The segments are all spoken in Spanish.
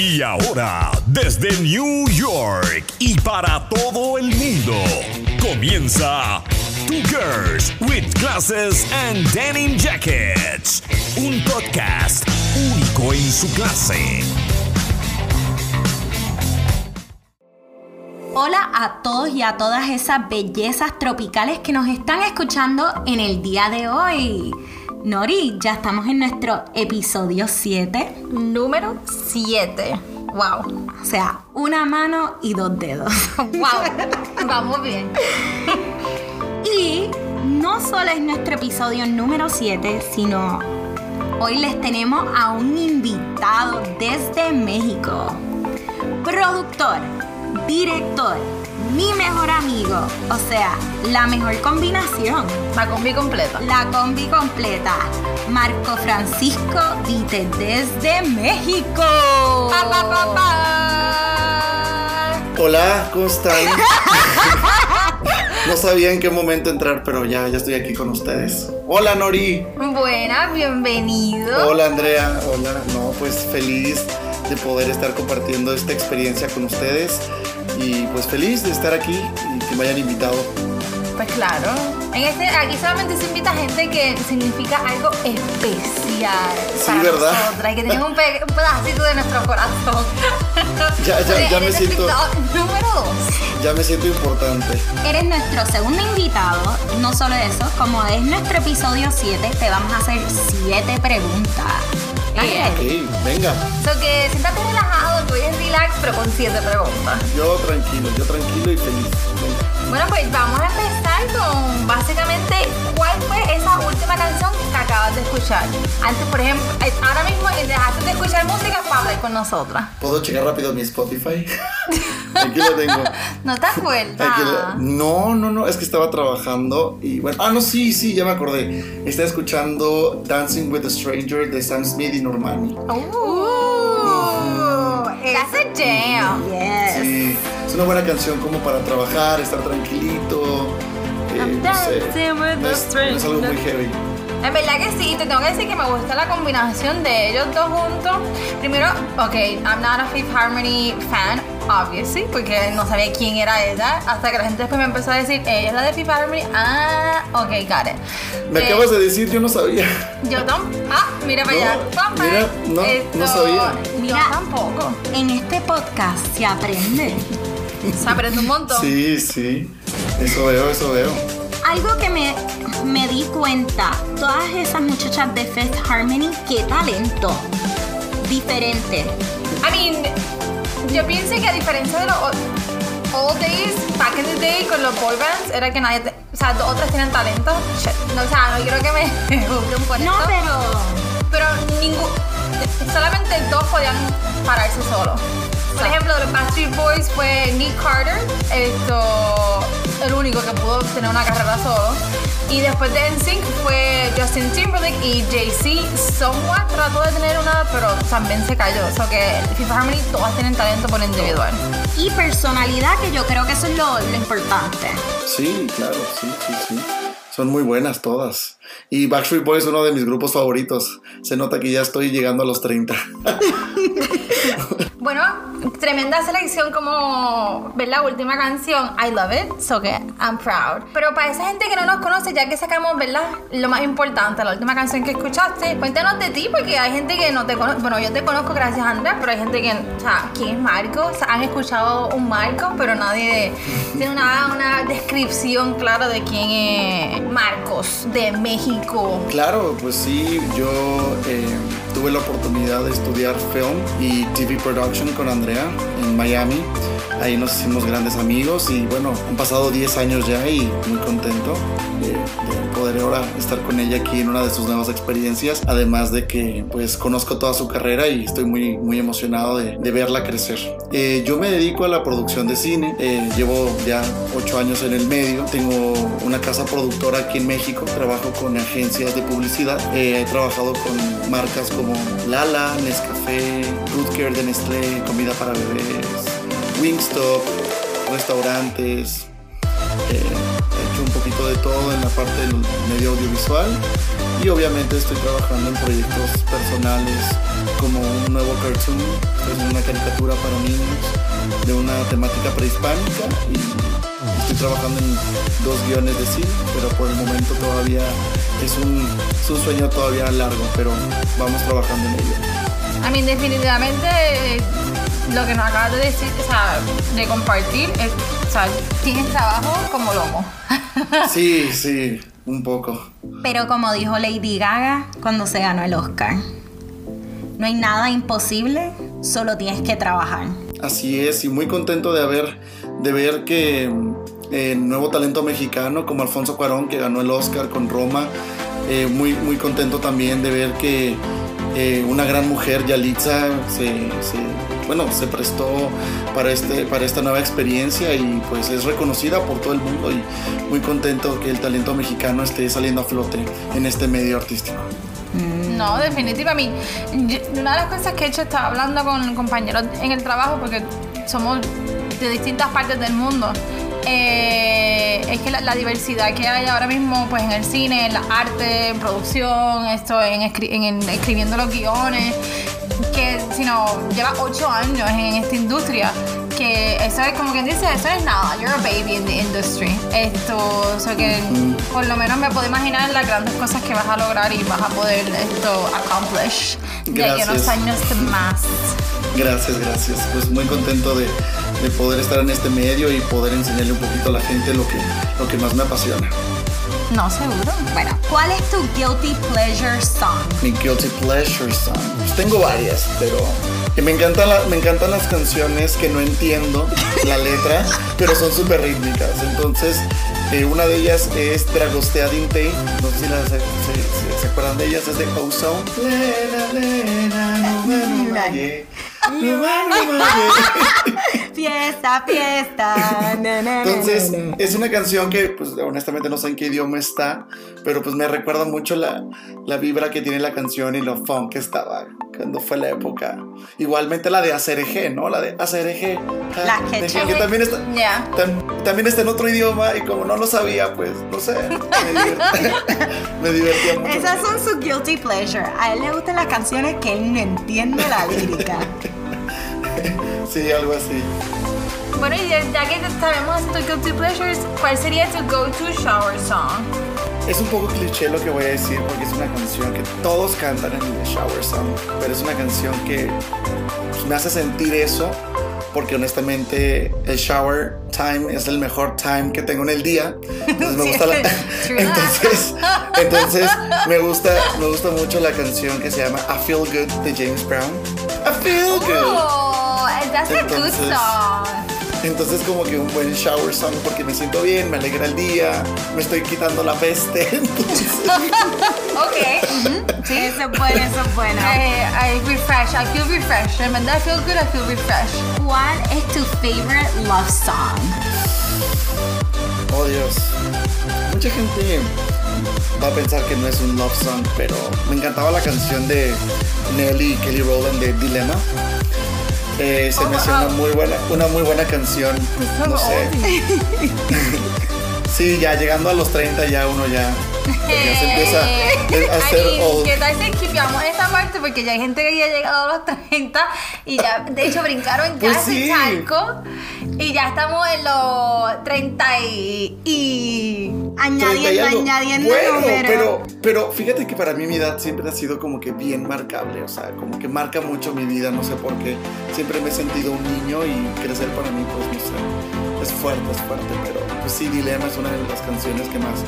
Y ahora, desde New York y para todo el mundo, comienza Two Girls with Glasses and Denim Jackets, un podcast único en su clase. Hola a todos y a todas esas bellezas tropicales que nos están escuchando en el día de hoy. Nori, ya estamos en nuestro episodio 7. Número 7. Wow. O sea, una mano y dos dedos. Wow. Vamos bien. Y no solo es nuestro episodio número 7, sino hoy les tenemos a un invitado desde México. Productor, director, mi mejor amigo. O sea, la mejor combinación. La combi completa. La combi completa. Marco Francisco Vite desde México. Pa, pa, pa, pa. Hola, ¿cómo están? no sabía en qué momento entrar, pero ya, ya estoy aquí con ustedes. Hola, Nori. Buena, bienvenido. Hola, Andrea. Hola. No, pues feliz de poder estar compartiendo esta experiencia con ustedes y pues feliz de estar aquí y que me hayan invitado. Pues claro. En este, aquí solamente se invita gente que significa algo especial. Sí, para ¿verdad? nosotras, y que tienen un, pe- un pedacito de nuestro corazón. Ya, ya, ya me siento, Número 2. ya me siento importante. Eres nuestro segundo invitado. No solo eso, como es nuestro episodio 7, te vamos a hacer 7 preguntas. Bien. Ok, venga. So que siéntate relajado, tú eres relax, pero con siete preguntas. Yo tranquilo, yo tranquilo y feliz. Bueno, pues vamos a empezar con básicamente cuál fue esa última canción que acabas de escuchar. Antes, por ejemplo, eh, ahora mismo eh, dejaste de escuchar música para hablar con nosotras. ¿Puedo checar rápido mi Spotify? aquí lo tengo. ¿No te acuerdas? Lo- No, no, no, es que estaba trabajando y bueno. Ah, no, sí, sí, ya me acordé. Estaba escuchando Dancing with a Stranger de Sam Smith y Normani. Uh, that's a jam. Yes. Sí, es una buena canción como para trabajar, estar tranquilito. eh, I'm no sé, dancing with no es, no es algo muy heavy. En verdad que sí, te tengo que decir que me gusta la combinación de ellos dos juntos. Primero, ok, I'm not a Fifth Harmony fan, obviously, porque no sabía quién era ella, hasta que la gente después me empezó a decir, ella es la de Fifth Harmony, ah, ok, got it. Me Eh, acabas de decir, yo no sabía. Yo tam ah, mira para No, allá. Mira, no, no sabía. Mira. Yo tampoco. En este podcast se aprende. Se aprende un montón. Sí, sí. Eso veo, eso veo. Algo que me, me di cuenta, todas esas muchachas de Fifth Harmony, qué talento. Diferente. I mean, yo pienso que a diferencia de los old days, back in the day, con los boy bands, era que nadie, te- o sea, otras tienen talento. Shit. No, o sea, no quiero que me juzguen por No, esto. pero Pero ningún, solamente dos podían pararse solos. Por ejemplo, de los Backstreet Boys fue Nick Carter, esto, el único que pudo tener una carrera solo. Y después de NSYNC fue Justin Timberlake y Jay-Z. Somewhat trató de tener una, pero también se cayó. O sea que Fifth Harmony todas tienen talento por individual. y personalidad, que yo creo que eso es lo, lo importante. Sí, claro, sí, sí, sí. Son muy buenas todas. Y Backstreet Boys es uno de mis grupos favoritos. Se nota que ya estoy llegando a los 30. Bueno, tremenda selección como ver la última canción, I Love It, so que I'm proud. Pero para esa gente que no nos conoce, ya que sacamos, ¿verdad? Lo más importante, la última canción que escuchaste, cuéntanos de ti, porque hay gente que no te conoce, bueno, yo te conozco gracias a Andrea, pero hay gente que, o sea, ¿quién es Marco? O sea, han escuchado un Marco, pero nadie tiene una, una descripción clara de quién es Marcos, de México. Claro, pues sí, yo eh, tuve la oportunidad de estudiar film y TV production con Andrea en Miami. Ahí nos hicimos grandes amigos y bueno, han pasado 10 años ya y muy contento de, de poder ahora estar con ella aquí en una de sus nuevas experiencias. Además de que pues conozco toda su carrera y estoy muy, muy emocionado de, de verla crecer. Eh, yo me dedico a la producción de cine, eh, llevo ya 8 años en el medio, tengo una casa productora aquí en México, trabajo con agencias de publicidad, Eh, he trabajado con marcas como Lala, Nescafé, Good Care de Nestlé, comida para bebés, Wingstop, restaurantes, eh, he hecho un poquito de todo en la parte del medio audiovisual y obviamente estoy trabajando en proyectos personales como un nuevo cartoon, haciendo una caricatura para niños de una temática prehispánica y estoy trabajando en dos guiones de cine, pero por el momento todavía es un, es sueño todavía largo, pero vamos trabajando en ello. A mí definitivamente eh, lo que nos acabas de decir, o sea, de compartir, es, o sea, tienes trabajo como lomo. Sí, sí, un poco. Pero como dijo Lady Gaga cuando se ganó el Oscar, no hay nada imposible, solo tienes que trabajar. Así es, y muy contento de haber, de ver que eh, nuevo talento mexicano como Alfonso Cuarón, que ganó el Oscar con Roma, eh, muy, muy contento también de ver que eh, una gran mujer, Yalitza, se, se- bueno, se prestó para, este, para esta nueva experiencia y pues es reconocida por todo el mundo y muy contento que el talento mexicano esté saliendo a flote en este medio artístico. No, definitivamente. A mí, yo- una de las cosas que he hecho estaba hablando con compañeros en el trabajo porque somos de distintas partes del mundo. eh, es que la, la diversidad que hay ahora mismo pues en el cine, en la arte, en producción, esto, en, escri- en- en escribiendo los guiones, que si no, lleva ocho años en esta industria. Que eso es como quien dice, eso es nada, you're a baby in the industry. Esto, o sea que por lo menos me puedo imaginar las grandes cosas que vas a lograr y vas a poder esto accomplish de aquí a unos años más. Gracias, gracias. Pues muy contento de, de poder estar en este medio y poder enseñarle un poquito a la gente lo que, lo que más me apasiona. No, seguro. Bueno, ¿cuál es tu guilty pleasure song? Mi guilty pleasure song. Pues tengo varias, pero que me encantan, la- me encantan las canciones que no entiendo la letra, pero son súper rítmicas. Entonces, eh, una de ellas es Dragostea Dintei. No sé si, las- se, se- se acuerdan de ellas, es de Ozone. Lena, lena, no me numaye, no me numaye. Fiesta, fiesta. na, na, na, Entonces, na, es una canción que, pues, honestamente no sé en qué idioma está, pero pues me recuerda mucho la, la vibra que tiene la canción y lo funk que estaba cuando fue la época. Igualmente la de ACRG, ¿no? La de ACRG. La que que, también está, Ya. tam- también está en otro idioma y como no lo sabía, pues, no sé, me divertía, me divertía mucho. Esas son sus guilty pleasure. A él le gustan las canciones que él no entiende la lírica. Sí, algo así. Bueno, y ya que sabemos tus guilty pleasures, ¿cuál sería tu go-to shower song? Es un poco cliché lo que voy a decir porque es una canción que todos cantan en el shower song, pero es una canción que me hace sentir eso porque honestamente el shower time es el mejor time que tengo en el día. Entonces me gusta la, entonces, entonces me gusta me gusta mucho la canción que se llama I Feel Good de James Brown. I feel good. That's a good Entonces- song. Entonces como que un buen shower song porque me siento bien, me alegra el día, me estoy quitando la peste. Entonces, Ok. Sí, eso es bueno, eso es bueno. I, I refresh, I feel refreshed. Verdad, I feel good, I feel refreshed. ¿Cuál es tu favorite love song? Oh Dios. Mucha gente va a pensar que no es un love song, pero me encantaba la canción de Nelly y Kelly Rowland de Dilemma. Eh, se me hacía una muy buena, una muy buena canción. No sé. Sí, ya llegando a los 30 ya uno ya, ya se empieza a hacer. ¿Qué tal si skipeamos esta parte? Porque ya hay gente que ya ha llegado a los 30 y ya, de hecho, brincaron ya Pues ese sí. charco y ya estamos en los 30 y... y- 30 y Añadiendo, añadiendo bueno, número. pero, pero fíjate que para mí mi edad siempre ha sido como que bien marcable, o sea, como que marca mucho mi vida, no sé por qué. Siempre me he sentido un niño y crecer para mí, pues no sé, es fuerte, es fuerte, pero pues sí, Dilema es una de las canciones que más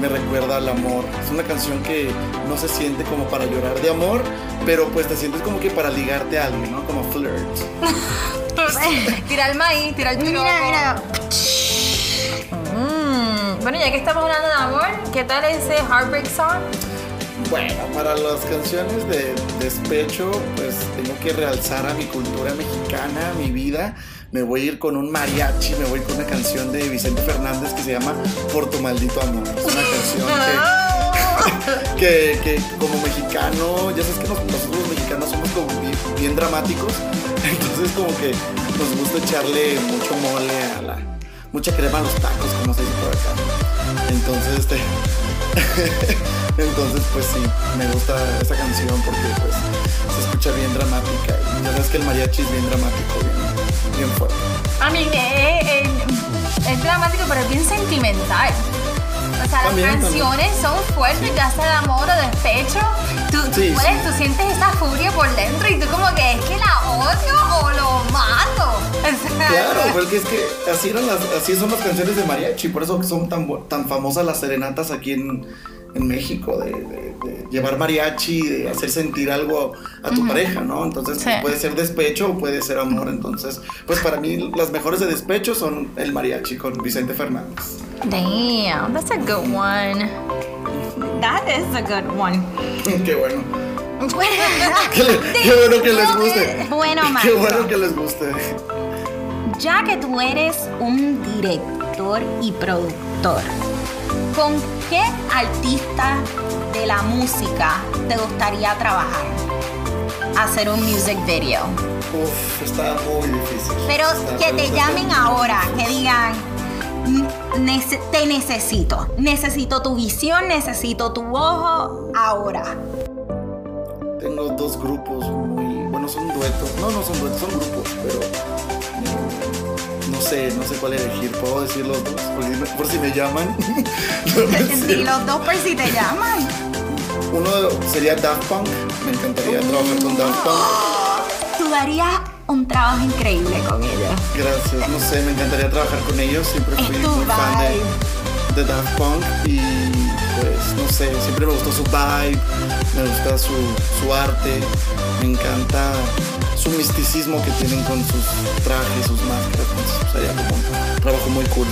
me recuerda al amor. Es una canción que no se siente como para llorar de amor, pero pues te sientes como que para ligarte a alguien, ¿no? Como flirt. Tira el maíz, tira el piropo. Mira, mira. Mm, Bueno, ya que estamos hablando de amor, ¿qué tal ese Heartbreak Song? Bueno, para las canciones de despecho, pues tengo que realzar a mi cultura mexicana, mi vida. Me voy a ir con un mariachi, me voy con una canción de Vicente Fernández que se llama Por tu maldito amor. Es una canción que, que, que como mexicano, ya sabes que nos- nosotros los mexicanos somos como bien, bien dramáticos, entonces como que nos gusta echarle mucho mole a la, mucha crema a los tacos, como se dice por acá. Entonces, este, entonces pues sí, me gusta esa canción porque pues se escucha bien dramática. Y ya sabes que el mariachi es bien dramático, bien, bien fuerte. A mí eh, eh, es dramático, pero es bien sentimental. O sea, También, las también. canciones son fuertes, ya sea de amor o despecho. Tú, tú Sí, puedes, sí. tú sientes esa furia por dentro y tú como que es que la odio o lo mato. Claro, porque es que así, eran las, así son las canciones de mariachi, por eso son tan, tan famosas las serenatas aquí en, en México, de, de- de llevar mariachi, de hacer sentir algo a tu pareja, ¿no? Entonces Sí. puede ser despecho o puede ser amor, entonces pues para mí las mejores de despecho son el mariachi con Vicente Fernández. Damn, that's a good one. That is a good one. Qué bueno. Qué, qué bueno que les guste. Bueno, Qué bueno que les guste. Ya que tú eres un director y productor, ¿con qué artista de la música te gustaría trabajar? Hacer un music video. Uf, está muy difícil. Pero Está- que te llamen ahora, que digan, "Nece- te necesito. Necesito tu visión, necesito tu ojo ahora. Tengo dos grupos muy. Bueno, son duetos. No, no son duetos, son grupos, pero. No sé, no sé cuál elegir. ¿Puedo decir los dos? Por si me llaman. Di los dos por si te llaman. Uno sería Daft Punk. Me encantaría trabajar con Daft Punk. Tú darías un trabajo increíble con ella. Gracias. No sé, me encantaría trabajar con ellos. Siempre fui muy fan de, de Daft Punk. Y pues, no sé, siempre me gustó su vibe. Me gusta su, su arte. Me encanta su misticismo que tienen con sus trajes, sus máscaras. Entonces, sería como un trabajo muy cool.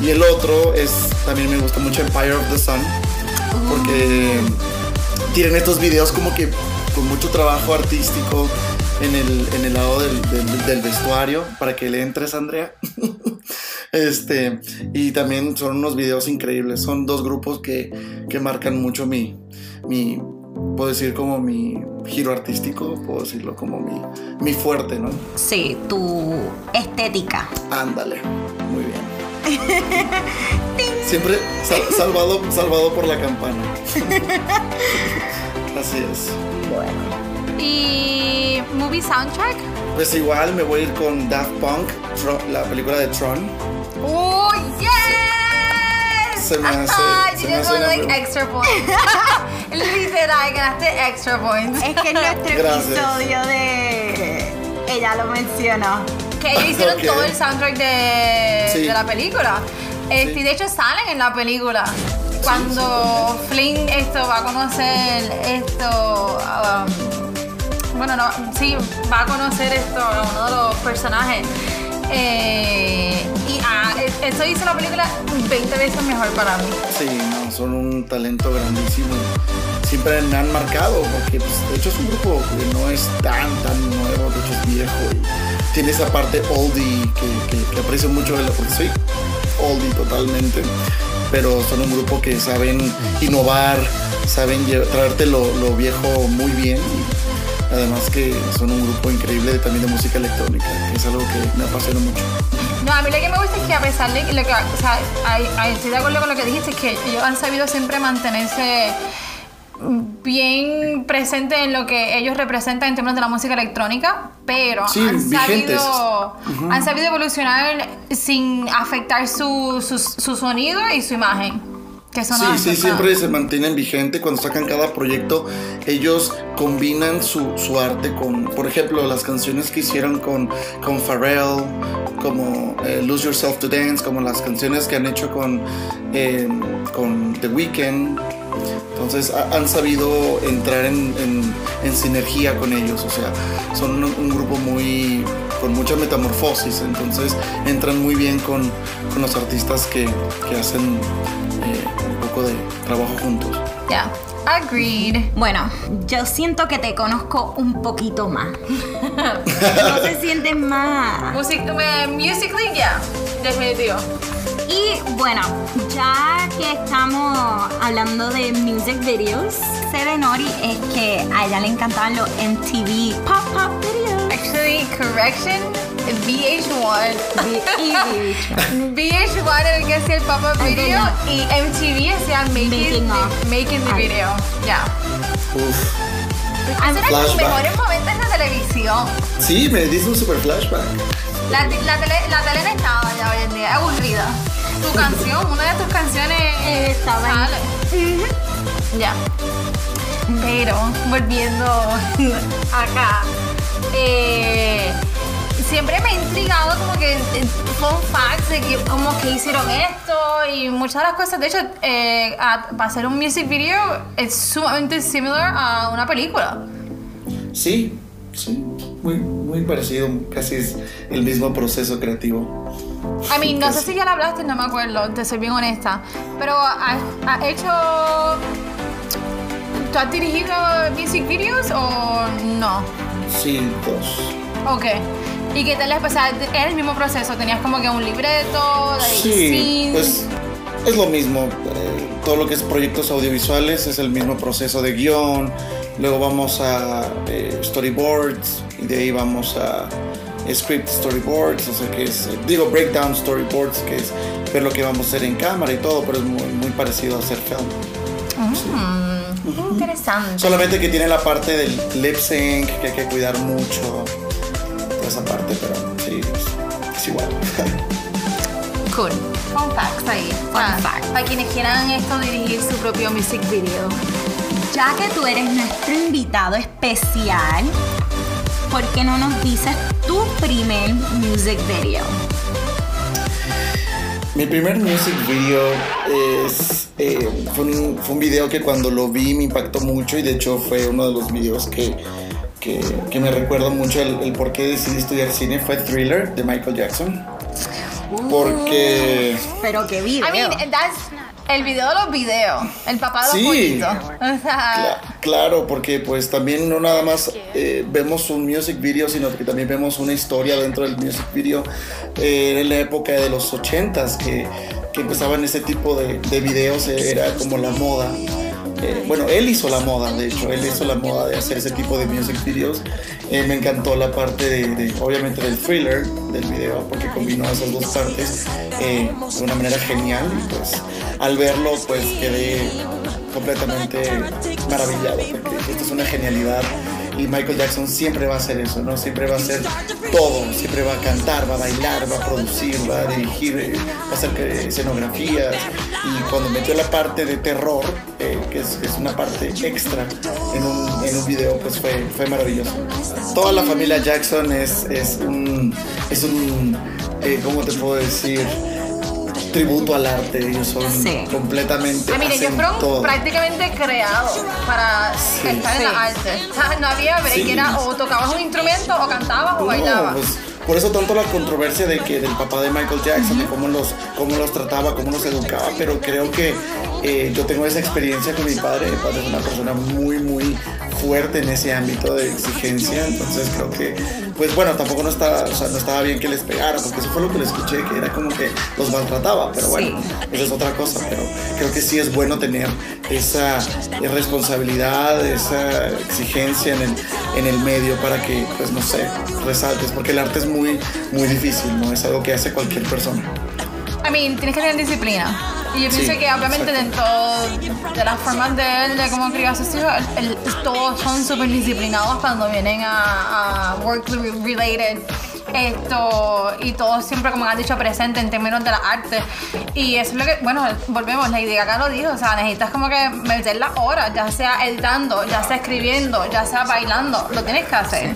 Y el otro es, también me gusta mucho Empire of the Sun. Porque tienen estos videos como que con mucho trabajo artístico en el, en el lado del, del- del vestuario para que le entres, Andrea. este, y también son unos videos increíbles. Son dos grupos que, que marcan mucho mi, mi, puedo decir como mi giro artístico, puedo decirlo como mi, mi fuerte, ¿no? Sí, tu estética. Ándale, muy bien. Siempre sal- salvado, salvado por la campana. Así es. Y movie soundtrack. Pues igual me voy a ir con Daft Punk, Tro- la película de Tron. ¡Oh, yes! Se me hace- Ay, se you me just hace want like extra points. Literal, ganaste extra points. Es que en nuestro Gracias. episodio de. Ella lo mencionó. Que ellos hicieron Ok. todo el soundtrack de, Sí. de la película. Este, Sí. y de hecho salen en la película. Cuando Flynn esto va a conocer esto. um, bueno, no, sí, va a conocer esto uno de los personajes. Eh, y ah, e- eso hizo la película 20 veces mejor para mí. Sí, no, son un talento grandísimo. Siempre me han marcado, porque pues, de hecho es un grupo que no es tan, tan nuevo, de hecho es viejo tiene esa parte oldie que, aprecio mucho de la porque soy oldie totalmente. Pero son un grupo que saben innovar, saben traerte lo, viejo muy bien además que son un grupo increíble también de música electrónica, que es algo que me apasiona mucho. No, a mí lo que me gusta es que a pesar de que lo que, o sea, estoy de acuerdo con lo que dijiste, es que ellos han sabido siempre mantenerse bien presentes en lo que ellos representan en términos de la música electrónica, pero Sí, han sabido, han sabido evolucionar sin afectar su, su, su sonido y su imagen. Que Sí, sí, siempre se mantienen vigente cuando sacan cada proyecto. Ellos combinan su, su arte con, por ejemplo, las canciones que hicieron con, con Pharrell, como eh, Lose Yourself to Dance, como las canciones que han hecho con, eh, con The Weeknd. Entonces ha- han sabido entrar en, en- en sinergia con ellos, o sea, son un, un grupo muy con mucha metamorfosis, entonces entran muy bien con, con los artistas que, que hacen eh, un poco de trabajo juntos. Ya, agreed. Bueno, yo siento que te conozco un poquito más. no te sientes más. Music, eh, musically, yeah, definitivo. Y bueno, ya que estamos hablando de music videos, sé de Nori es que a ella le encantaban los MTV Pop Pop videos. Actually, correction, VH1. Y VH1 era el que hacía el pop-up video y MTV hacía making, Making the, making the video. Ya. Uf. Esos eran los mejores momentos de televisión. Sí, me diste un super flashback. La, la tele, la tele no estaba ya hoy en día, es aburrida. Tu canción, una de tus canciones Eh, estaba en- sale. Ya. Pero, volviendo acá, eh, siempre me ha intrigado como que eh, fun facts de que como que hicieron esto y muchas de las cosas. De hecho, eh, a- para hacer un music video es sumamente similar a una película. Sí, sí. Muy, muy parecido, casi es el mismo proceso creativo. I mean, no sé si ya lo hablaste, no me acuerdo, te soy bien honesta. Pero has, has hecho. ¿Tú has dirigido music videos o no? Sí, dos. Ok. ¿Y qué tal les pasaba? Era el mismo proceso, tenías como que un libreto, Sí, pues es lo mismo. eh, todo lo que es proyectos audiovisuales es el mismo proceso de guion. Luego vamos a eh, storyboards y de ahí vamos a script storyboards, o sea que es, eh, digo breakdown storyboards, que es ver lo que vamos a hacer en cámara y todo, pero es muy, muy parecido a hacer film. Mm, Interesante. Solamente que tiene la parte del lip sync, que hay que cuidar mucho, esa parte, pero sí, es, es igual. Cool. Fun facts ahí. Para, fact. para quienes quieran esto dirigir su propio music video. Ya que tú eres nuestro invitado especial, ¿por qué no nos dices tu primer music video? Mi primer music video es, eh, fue, un, fue un video que cuando lo vi me impactó mucho y de hecho fue uno de los videos que, que, que me recuerdo mucho el, el por qué decidí estudiar cine. Fue Thriller de Michael Jackson. Porque... Pero qué video. I mean, that's el video de los videos. El papá de los Sí. Cla- claro, porque pues también no nada más eh, vemos un music video, sino que también vemos una historia dentro del music video. Eh, en la época de los 80s que, que empezaban ese tipo de, de videos, eh, era como la moda. Eh, bueno, él hizo la moda, de hecho, él hizo la moda de hacer ese tipo de music videos. Eh, me encantó la parte de, obviamente, del thriller del video, porque combinó esas dos partes eh, de una manera genial. Y pues al verlo, pues quedé completamente maravillado, porque esto es una genialidad. Y Michael Jackson siempre va a hacer eso, ¿no? Siempre va a hacer todo, siempre va a cantar, va a bailar, va a producir, va a dirigir, eh, va a hacer escenografías. Y cuando metió la parte de terror, eh, que, es, que es una parte extra en un, en un video, pues fue, fue maravilloso. Toda la familia Jackson es, es un, es un eh, ¿cómo te puedo decir? Tributo al arte, ellos son Sí. completamente Ah, mire, ellos hacen fueron todo. prácticamente creados para estar en Sí. la arte. O sea, no había break, Sí. era o tocabas un instrumento, o cantabas, o bailabas. pues, por eso tanto la controversia de que del papá de Michael Jackson, de cómo los, cómo los trataba, cómo los educaba, pero creo que eh, yo tengo esa experiencia con mi padre. Mi padre es una persona muy, muy fuerte en ese ámbito de exigencia, entonces creo que, pues bueno, tampoco no estaba, o sea, no estaba bien que les pegara, porque eso fue lo que le escuché, que era como que los maltrataba, pero bueno, esa es otra cosa, pero creo que sí es bueno tener esa responsabilidad, esa exigencia en el, en el medio para que, pues no sé, resaltes, porque el arte es muy, muy difícil, ¿no? Es algo que hace cualquier persona. I mean, tienes que tener disciplina. Y yo Sí, pienso que obviamente dentro de las formas de él, de cómo crió a sus hijos, él- todos son súper disciplinados cuando vienen a, a work related esto y todos siempre como han dicho presente en términos de la arte. Y eso es lo que bueno volvemos la idea acá lo dijo o sea necesitas como que meter las horas ya sea editando ya sea escribiendo ya sea bailando lo tienes que hacer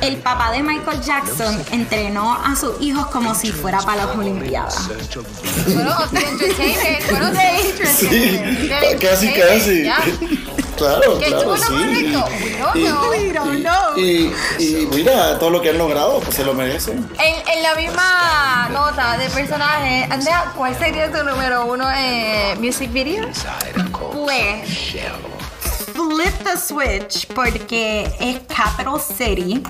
El papá de Michael Jackson entrenó a sus hijos como si fuera para las Olimpiadas. Sí, casi, casi. Claro, ¿Qué claro, sí. Y, mira, todo lo que han logrado, pues se lo merecen. En, en la misma nota de personaje, Andrea, ¿cuál sería tu número uno en music video? Pues, flip the switch porque es Capital City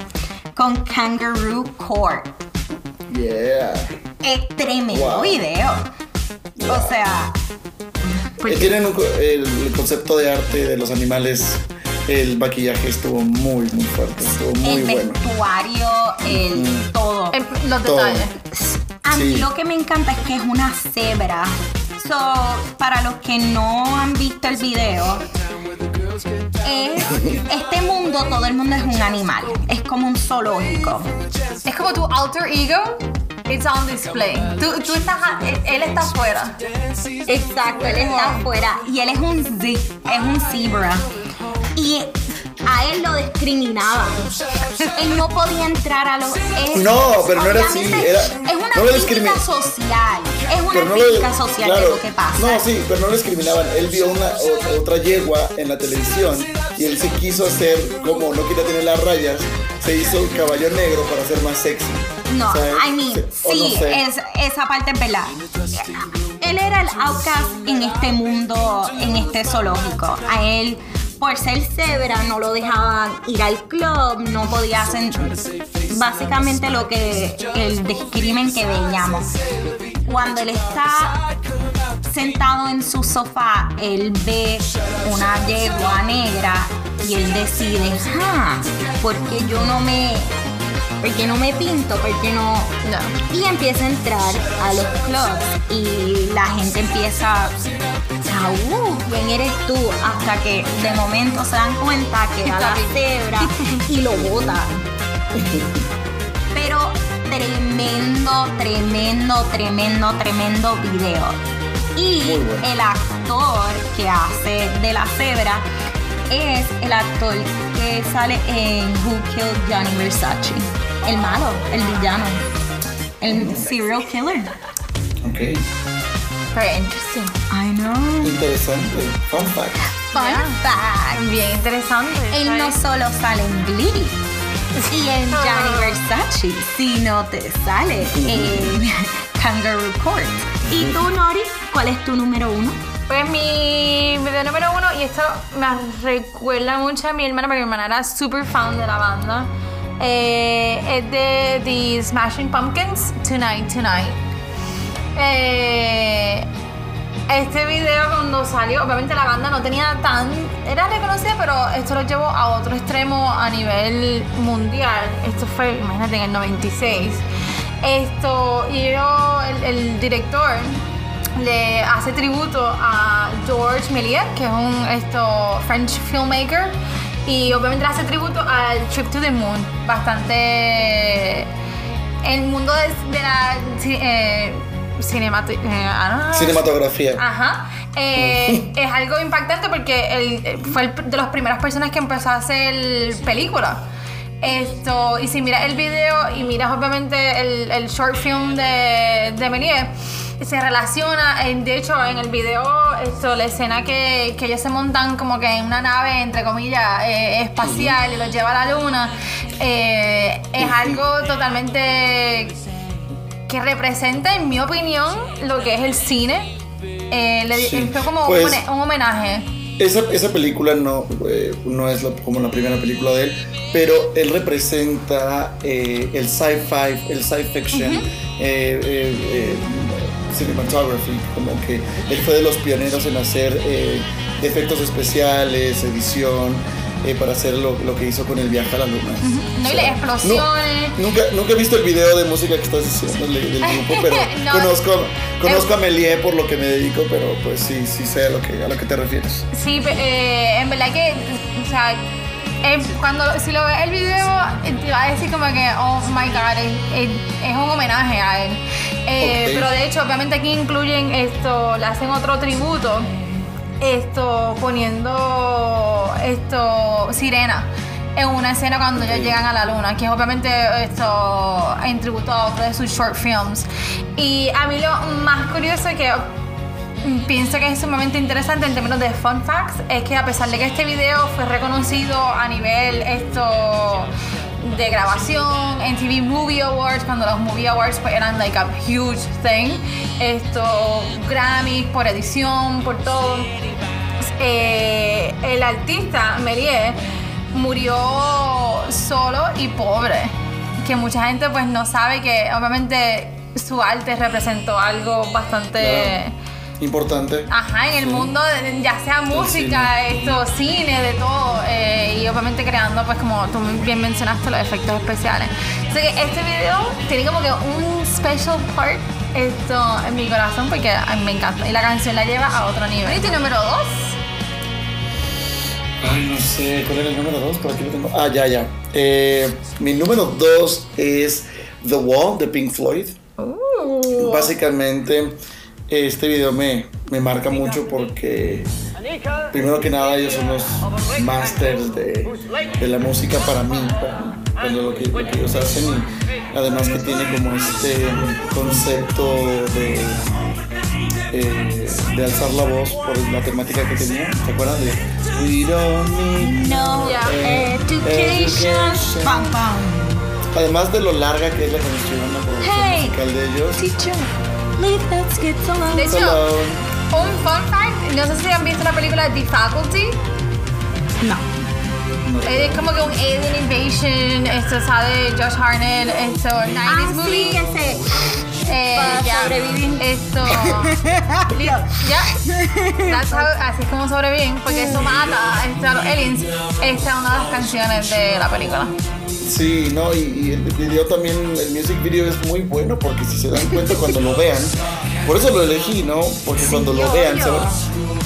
con Kangaroo Court. Yeah. Es tremendo Wow. video. O sea, Eh, Tienen un el, el concepto de arte de los animales el maquillaje estuvo muy, muy fuerte, estuvo muy el bueno. vestuario, el todo. El- los Todo. detalles. A mí Sí. lo que me encanta es que es una cebra. So, para los que no han visto el video, es- este mundo, todo el mundo es un animal. Es como un zoológico. Es como tu alter ego. It's on display. Tú, tú estás, él, él está afuera. Exacto, él está afuera y él es un es un zebra. Y a él lo discriminaban. Él no podía entrar a los. es- No, pero no era así, era- es una no crítica social. Es una Pero no lo- crítica social de claro, lo que pasa. No, sí, pero no lo discriminaban. Él vio una o- otra yegua en la televisión y él se quiso hacer, como no quería tener las rayas, se hizo un caballo negro para ser más sexy. No, sea, I mean, se- sí, no sé. es, esa parte es verdad. Él era el outcast en este mundo, en este zoológico. A él, por ser cebra, no lo dejaban ir al club, no podía hacer básicamente lo que el discrimen que veíamos. Cuando él está sentado en su sofá, él ve una yegua negra y él decide, ah, porque yo no me, porque no me pinto, porque no, No. y empieza a entrar a los clubs y la gente empieza a, uh, ¿quién eres tú? Hasta que de momento se dan cuenta que era la cebra y lo botan. Pero tremendo, tremendo, tremendo, tremendo video. Y el actor que hace de la cebra es el actor que sale en Who Killed Johnny Versace. El malo, el villano. El serial killer. Ok, Very interesting. I know. interesante. Fun fact. Fun fact. Bien interesante. Él no solo sale en Glee y en Johnny. Versace, sino te sale en Kangaroo Court. ¿Y tú, Nori? ¿Cuál es tu número uno? Pues mi video número uno, y esto me recuerda mucho a mi hermana, porque mi hermana era súper fan de la banda, eh, es de The Smashing Pumpkins, Tonight, Tonight. Eh, este video cuando salió, obviamente la banda no tenía tan... Era reconocida, pero esto lo llevó a otro extremo a nivel mundial. Esto fue, imagínate, en el 96. Esto, y yo, el, el director le hace tributo a Georges Méliès, que es un esto, French filmmaker, y obviamente le hace tributo al Trip to the Moon, bastante... El mundo de, de la eh, cinemati- eh, ah, Cinematografía. Ajá. Eh, es algo impactante porque él eh, fue el- de las primeras personas que empezó a hacer película. Esto, y si miras el video y miras obviamente el, el short film de, de Méliès, se relaciona, en- de hecho en el video, esto, la escena que, que ellos se montan como que en una nave, entre comillas, eh, espacial y los lleva a la luna, eh, es algo totalmente que representa, en mi opinión, lo que es el cine. Eh, le Sí. fue como Pues- un, un homenaje. Esa, esa película no, eh, no es la- como la primera película de él, pero él representa eh, el sci-fi, el sci fiction, eh, eh, cinematography, como que él fue de los pioneros en hacer eh, efectos especiales, edición, eh, para hacer lo, lo que hizo con el viaje a la luna. No, y las explosiones. nu- nunca, nunca he visto el video de música que estás diciendo del, del grupo, pero No. conozco, conozco a Melie por lo que me dedico, pero pues sí, sí sé a lo que, a lo que te refieres. Sí, eh, en verdad que, o sea, eh, cuando si lo ves el video, eh, te va a decir como que, oh my god, es, es- es un homenaje a él. Eh, Ok. Pero de hecho, obviamente aquí incluyen esto, le hacen otro tributo, esto, poniendo esto, sirena. En una escena cuando ellos llegan a la luna, que es obviamente esto en tributo a otro de sus short films. Y a mí lo más curioso que pienso que es sumamente interesante en términos de fun facts es que a pesar de que este video fue reconocido a nivel esto de grabación en TV Movie Awards cuando los Movie Awards pues, eran like a huge thing esto Grammys por edición por todo eh, el artista Méliès murió solo y pobre que mucha gente pues no sabe que obviamente su arte representó algo bastante importante. Ajá, en el mundo, de- ya sea música, esto, cine, de todo. eh, y obviamente creando, pues como tú bien mencionaste, los efectos especiales. Así que este video tiene como que un special part esto en mi corazón porque me encanta. Y la canción la lleva a otro nivel. ¿Y tu número dos? Ay, no sé, ¿cuál era el número 2? Por aquí lo tengo. Ah, ya, ya. Eh, mi número 2 es The Wall de Pink Floyd. Uh. Básicamente, este video me, me marca mucho porque, primero que nada, ellos son los masters de, de la música para mí, para, para lo, que, lo que ellos hacen. Y además que tiene como este concepto de, eh, de alzar la voz por la temática que tenía. ¿Se acuerdan de We don't need No education. Education. Además de lo larga que es la canción, la producción Hey. musical de ellos. Teacher, De hecho, un fun fact, no sé si han visto la película The Faculty. No. Es como que un alien invasion, esto sabe Josh Hartnett, esto 90s Ah, sí, movie. que se. Eh, para ya, sobrevivir. Esto. ya. That's how- así es como sobreviven, porque eso mata esto, a los aliens. Esta es una de las canciones de la película. Sí, no, y, y el video también, el music video es muy bueno porque si se dan cuenta cuando lo vean, por eso lo elegí, ¿no? Porque cuando lo vean se, van-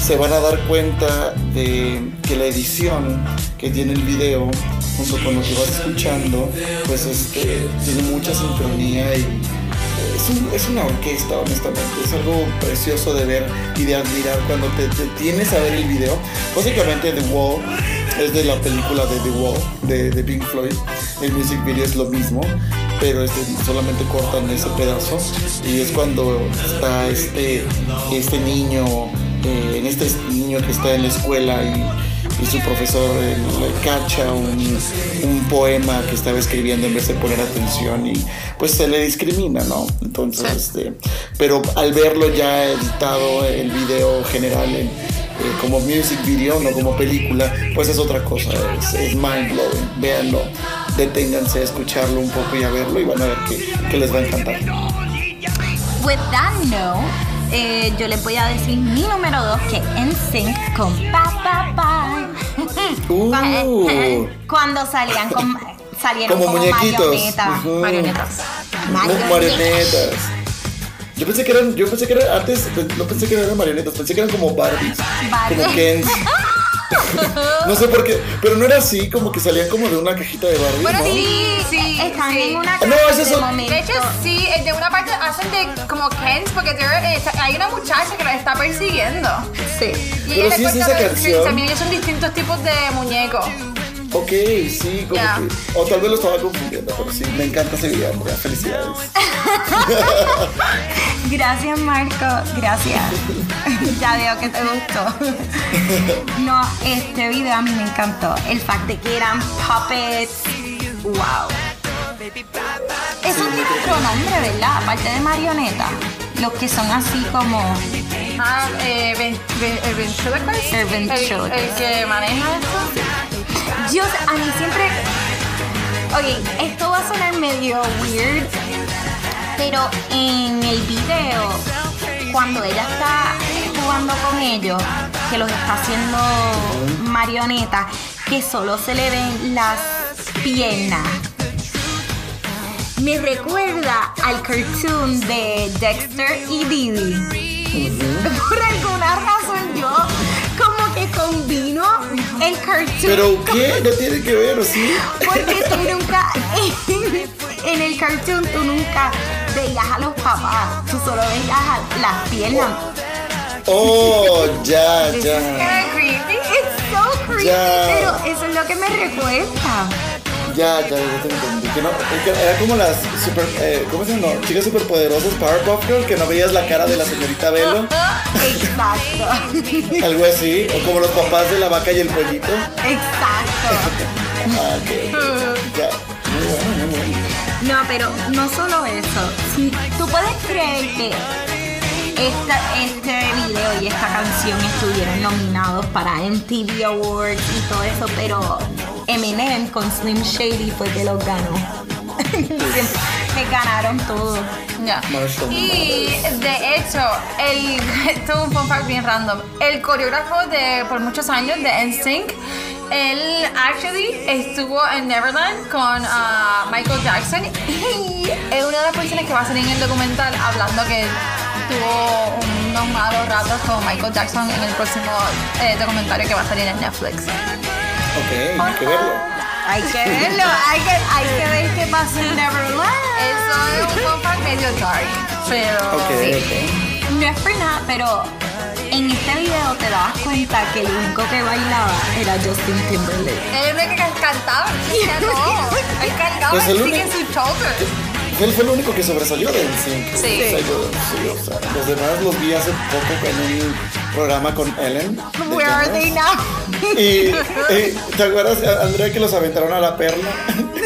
se van a dar cuenta de que la edición que tiene el video junto con lo que vas escuchando, pues este, tiene mucha sincronía y es, un- es una orquesta, honestamente. Es algo precioso de ver y de admirar cuando te, te tienes a ver el video. Básicamente The Wall es de la película de The Wall de, de Pink Floyd. El music video es lo mismo, pero este, solamente cortan ese pedazo. Y es cuando está este, este niño, eh, en este niño que está en la escuela y, y su profesor eh, le cacha un, un poema que estaba escribiendo en vez de poner atención y pues se le discrimina, ¿no? Entonces, este, pero al verlo ya editado el video general en, como music video, no como película, pues es otra cosa, es, es mind blowing, véanlo, deténganse a escucharlo un poco y a verlo y van a ver que, que les va a encantar. With that note, eh, yo les voy a decir mi número 2 que en sync con Pa Pa Pa. Uh, Cuando salían con salieron Como como, muñequitos. marionetas. Marionetas. Como marionetas. Yo pensé que eran, yo pensé que eran, antes no pensé que eran marionetas, pensé que eran como Barbies, Barbie. como Kens. no sé por qué, pero no era así, como que salían como de una cajita de Barbie, Bueno, ¿no? sí, sí. Están sí. en una No, casa ese es de momento. De hecho, sí, de una parte hacen de como Kens, porque eh, hay una muchacha que los está persiguiendo. Sí. Y Pero ella sí le es cuenta esa que- canción. También ellos son distintos tipos de muñecos. Ok, sí, como Ya. que. O tal vez lo estaba confundiendo, pero sí, me encanta ese video. Felicidades. Gracias, Marco. Gracias. ya veo que te gustó. no, este video a mí me encantó. El fact de que eran puppets. Wow. Eso tiene otro nombre, ¿verdad? Aparte de marioneta. Los que son así como. Ah, eh, el ventriloquist. El ventriloquist. El, el que maneja esto. Yo a mí siempre. Ok, esto va a sonar medio weird. Pero en el video, cuando ella está jugando con ellos, que los está haciendo marionetas, que solo se le ven las piernas. Me recuerda al cartoon de Dexter y Didi. Por alguna razón yo como que combino el cartoon Pero, ¿qué? No tiene que ver, ¿o sí? porque tú nunca, en el cartoon tú nunca veías a los papás, tú solo veías a las piernas. Oh, ya, ya. Era creepy. It's so creepy, Ya. pero eso es lo que me recuerda. Ya, ya, ya te entendí. Que no, es que era como las super, eh, ¿cómo se llama? Chicas superpoderosas Powerpuff Girl, que no veías la cara de la señorita Velo. Exacto, Algo así. O como los papás de la vaca y el pollito. exacto. Ah, ok, ok. Ya. Muy bueno, muy bueno. No, pero no solo eso. Si tú puedes creer que esta, este video y esta canción estuvieron nominados para MTV Awards y todo eso, pero Eminem con Slim Shady fue que los ganó. que ganaron todo. Y de hecho, el, esto es un fun fact bien random. El coreógrafo de por muchos años de NSYNC, él actually estuvo en Neverland con ah, Michael Jackson y es una de las personas que va a salir en el documental hablando que tuvo unos malos ratos con Michael Jackson en el próximo eh, documentario que va a salir en Netflix. Ok, hay que verlo. Hay que verlo, hay que, hay que ver qué pasa en Neverland. Eso es un fact medio dark, pero Ok, sí. ok. No es por nada, pero en este video te das cuenta que el único que bailaba era Justin Timberlake. Él es el que cantaba, no. Él cantaba Pues el así único- en su shoulder. Él fue el único que sobresalió de NSYNC. Sí. O sea, yo- sí, o sea, los demás los vi hace poco en un programa con Ellen. Where are they now? Y, y, ¿te acuerdas, Andrea, que los aventaron a la perla?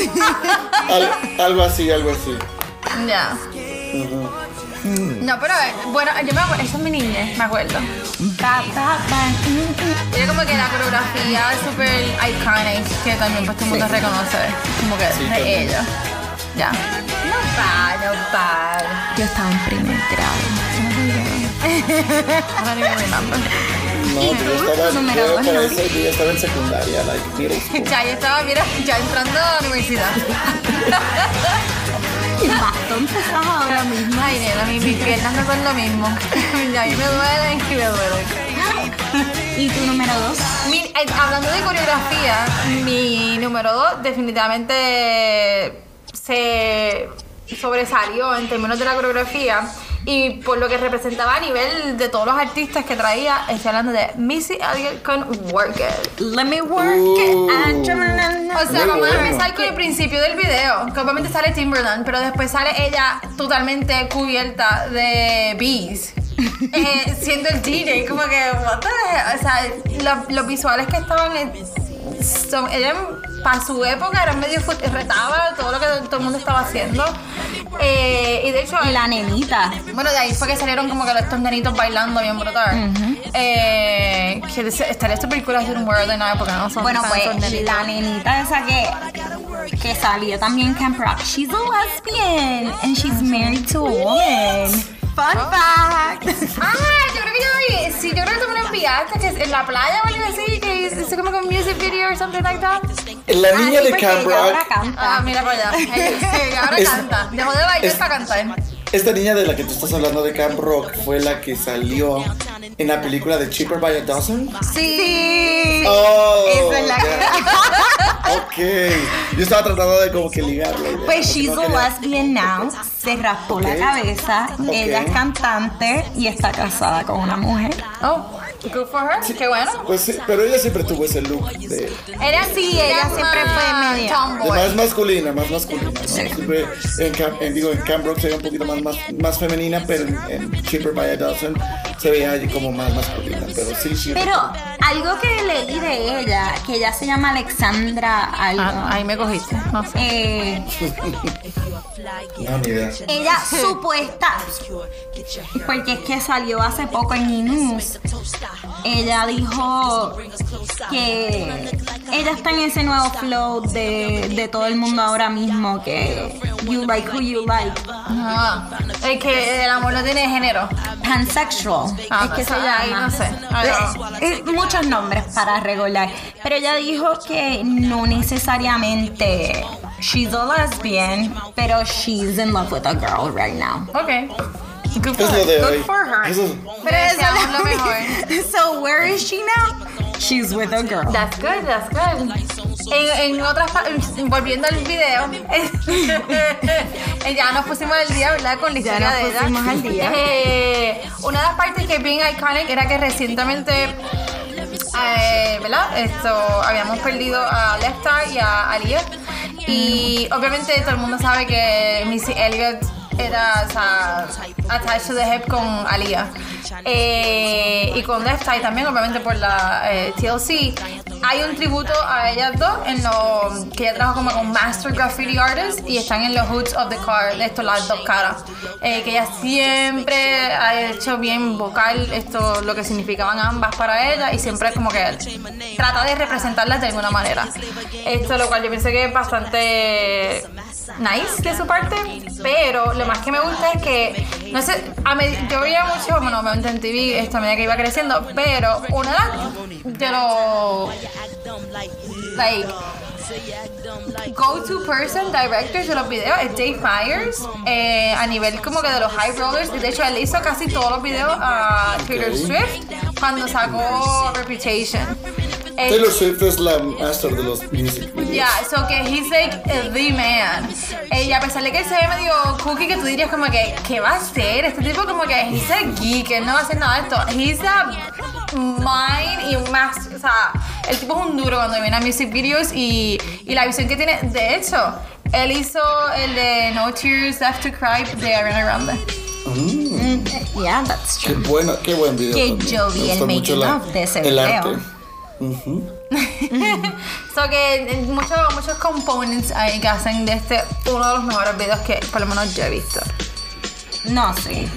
Al- algo así, algo así. Ya. No, pero eh, bueno, yo me acuerdo, esa es mi niñez, me acuerdo. Ba, mm, mm. Era como que la coreografía es súper iconic, que también pues todo el mundo Sí. reconoce, como que Sí, de también. ella. Ya. No bad, no bad. Yo estaba en primer grado. Remember. No, ¿Y yo estaba, ¿Tu número yo dos, para no? ese día estaba en secundaria, like middle school. Ya, yo estaba, mira, ya entrando a la universidad. Tonto estás ahora mismo. Ay, nena, mis, mis piernas no son lo mismo. ya, a mí me duelen y me duelen. ¿Y tu número dos? Mi- eh, hablando de coreografía, mi número dos definitivamente se sobresalió en términos de la coreografía y por lo que representaba a nivel de todos los artistas que traía. Estoy hablando de Missy Elliott con Work It. Let me work Uh. it. O sea, vamos a empezar con el principio del video, que obviamente sale Timberland, pero después sale ella totalmente cubierta de bees. eh, siendo el DJ, como que, what the hell? O sea, los, los visuales que estaban en- son, eran, para su época eran medio retaba todo lo que todo el mundo estaba haciendo. Eh, y de hecho, Y la nenita. bueno, de ahí fue que salieron como que estos nenitos bailando bien brutal. eh, que estaría súper cool hacer un World de nada porque no son Bueno, pues la nenita esa que, que salió también en Camp Rock. She's a lesbian and she's married to a woman. Fun fact. Ah, yo creo que yo vi. Sí, yo creo que tú me lo enviaste, que es en la playa o algo así, que es, es como que un music video or something like that. La niña Ah, sí, de Camp Rock, canta. Ah, mira para allá. Ella ahora Es- canta. Dejó de bailar es- para cantar. esta niña de la que tú estás hablando de Camp Rock fue la que salió en la película de Cheaper by a Dozen. Sí. Oh, Esa es la ya. Ok. Yo estaba tratando de como que ligar la idea. Pues she's no a lesbian now. Se raspó la cabeza. Ella es cantante y está casada con una mujer. Oh, good for her. Qué bueno. Pues sí, pero ella siempre tuvo ese look de, Era Sí, ella siempre fue media- de tomboy. más masculina, más masculina. ¿no? Siempre en, Camp, en- digo, en Camp Rock se veía un poquito más, más, más femenina, pero en, en Cheaper by a Dozen se veía allí como más masculina. Pero sí, sí. Pero algo que leí de ella, que ella se llama Alexandra algo. Ah, ahí me cogiste. No sé. Eh, No, ni idea. ella supuesta, porque es que salió hace poco en! News, ella dijo que ella está en ese nuevo flow de, de todo el mundo ahora mismo, que you like who you like, Ah, es que el amor no tiene género. pansexual, Ah, es que se pues, llama. no sé. Ahí Eh, eh, muchos nombres para regular, pero ella dijo que no necesariamente she's a lesbian, pero she's in love with a girl right now. Ok. Good ¿Qué for her. Good for her. Pero Eso es lo mejor. So where is she now? She's with a girl. That's good, that's good. En, en otras volviendo al video, ya nos pusimos al día, ¿verdad? Con la Ya historia nos de pusimos al día. Eh, una de las partes que es bien iconic era que recientemente, eh, ¿verdad? Esto, habíamos perdido a Left y a Aliyah. Y obviamente todo el mundo sabe que Missy Elliott era, o attached to the hip con Aliyah. Eh, y con Left Eye también, obviamente por la eh, TLC. hay un tributo a ellas dos en lo que ella trabaja como con Master Graffiti Artist y están en los hoods of the car, de esto, las dos caras. Eh, que ella siempre ha hecho bien vocal esto, lo que significaban ambas para ella y siempre como que trata de representarlas de alguna manera. Esto, lo cual yo pensé que es bastante nice de su parte, pero lo más que me gusta es que, no sé, a med- yo veía mucho, bueno, me en TV esta medida que iba creciendo, pero una de los, like, go-to person directors de los videos es Dave Myers, eh, a nivel como que de los high rollers, de hecho él hizo casi todos los videos a Taylor Swift cuando sacó Reputation. Eh, Taylor Swift es la master de los music videos. Yeah, so que he's like uh, the man. Eh, y a pesar de que se ve medio cookie, que tú dirías como que, ¿qué va a hacer? Este tipo como que he's a geek, él no va a hacer nada de esto. He's a mind y un master. O sea, el tipo es un duro cuando viene a music videos y, y la visión que tiene. De hecho, él hizo el de No Tears Left to Cry de Ariana Grande. Yeah, that's Qué true. bueno, qué buen video. Que también. yo vi el making la- of de ese el video. arte. Ujú. So que eh, muchos, muchos components ahí que hacen de este uno de los mejores videos que por lo menos yo he visto. No sé.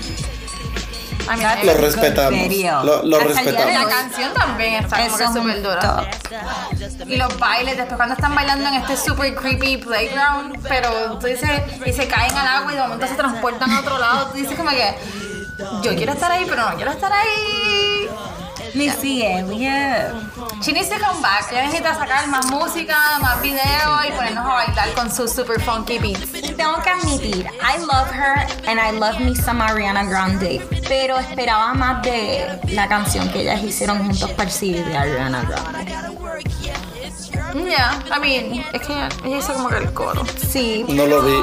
A mí That's me- Lo respetamos. Lo, lo de La respetamos. canción también está como que súper dura. top. Y los bailes, después cuando están bailando en este super creepy playground, pero tú dices, y se caen al agua y de momento se transportan a otro lado, tú dices como que, yo quiero estar ahí, pero no quiero estar ahí. Missy Elliott. She needs to come back. Ella necesita sacar más música, más videos y ponernos a bailar con sus super funky beats. Tengo que admitir, I love her and I love me some Ariana Grande, pero esperaba más de la canción que ellas hicieron juntos para el CD de Ariana Grande. Yeah, I mean, es que ella hizo como que el coro. Sí. No lo vi.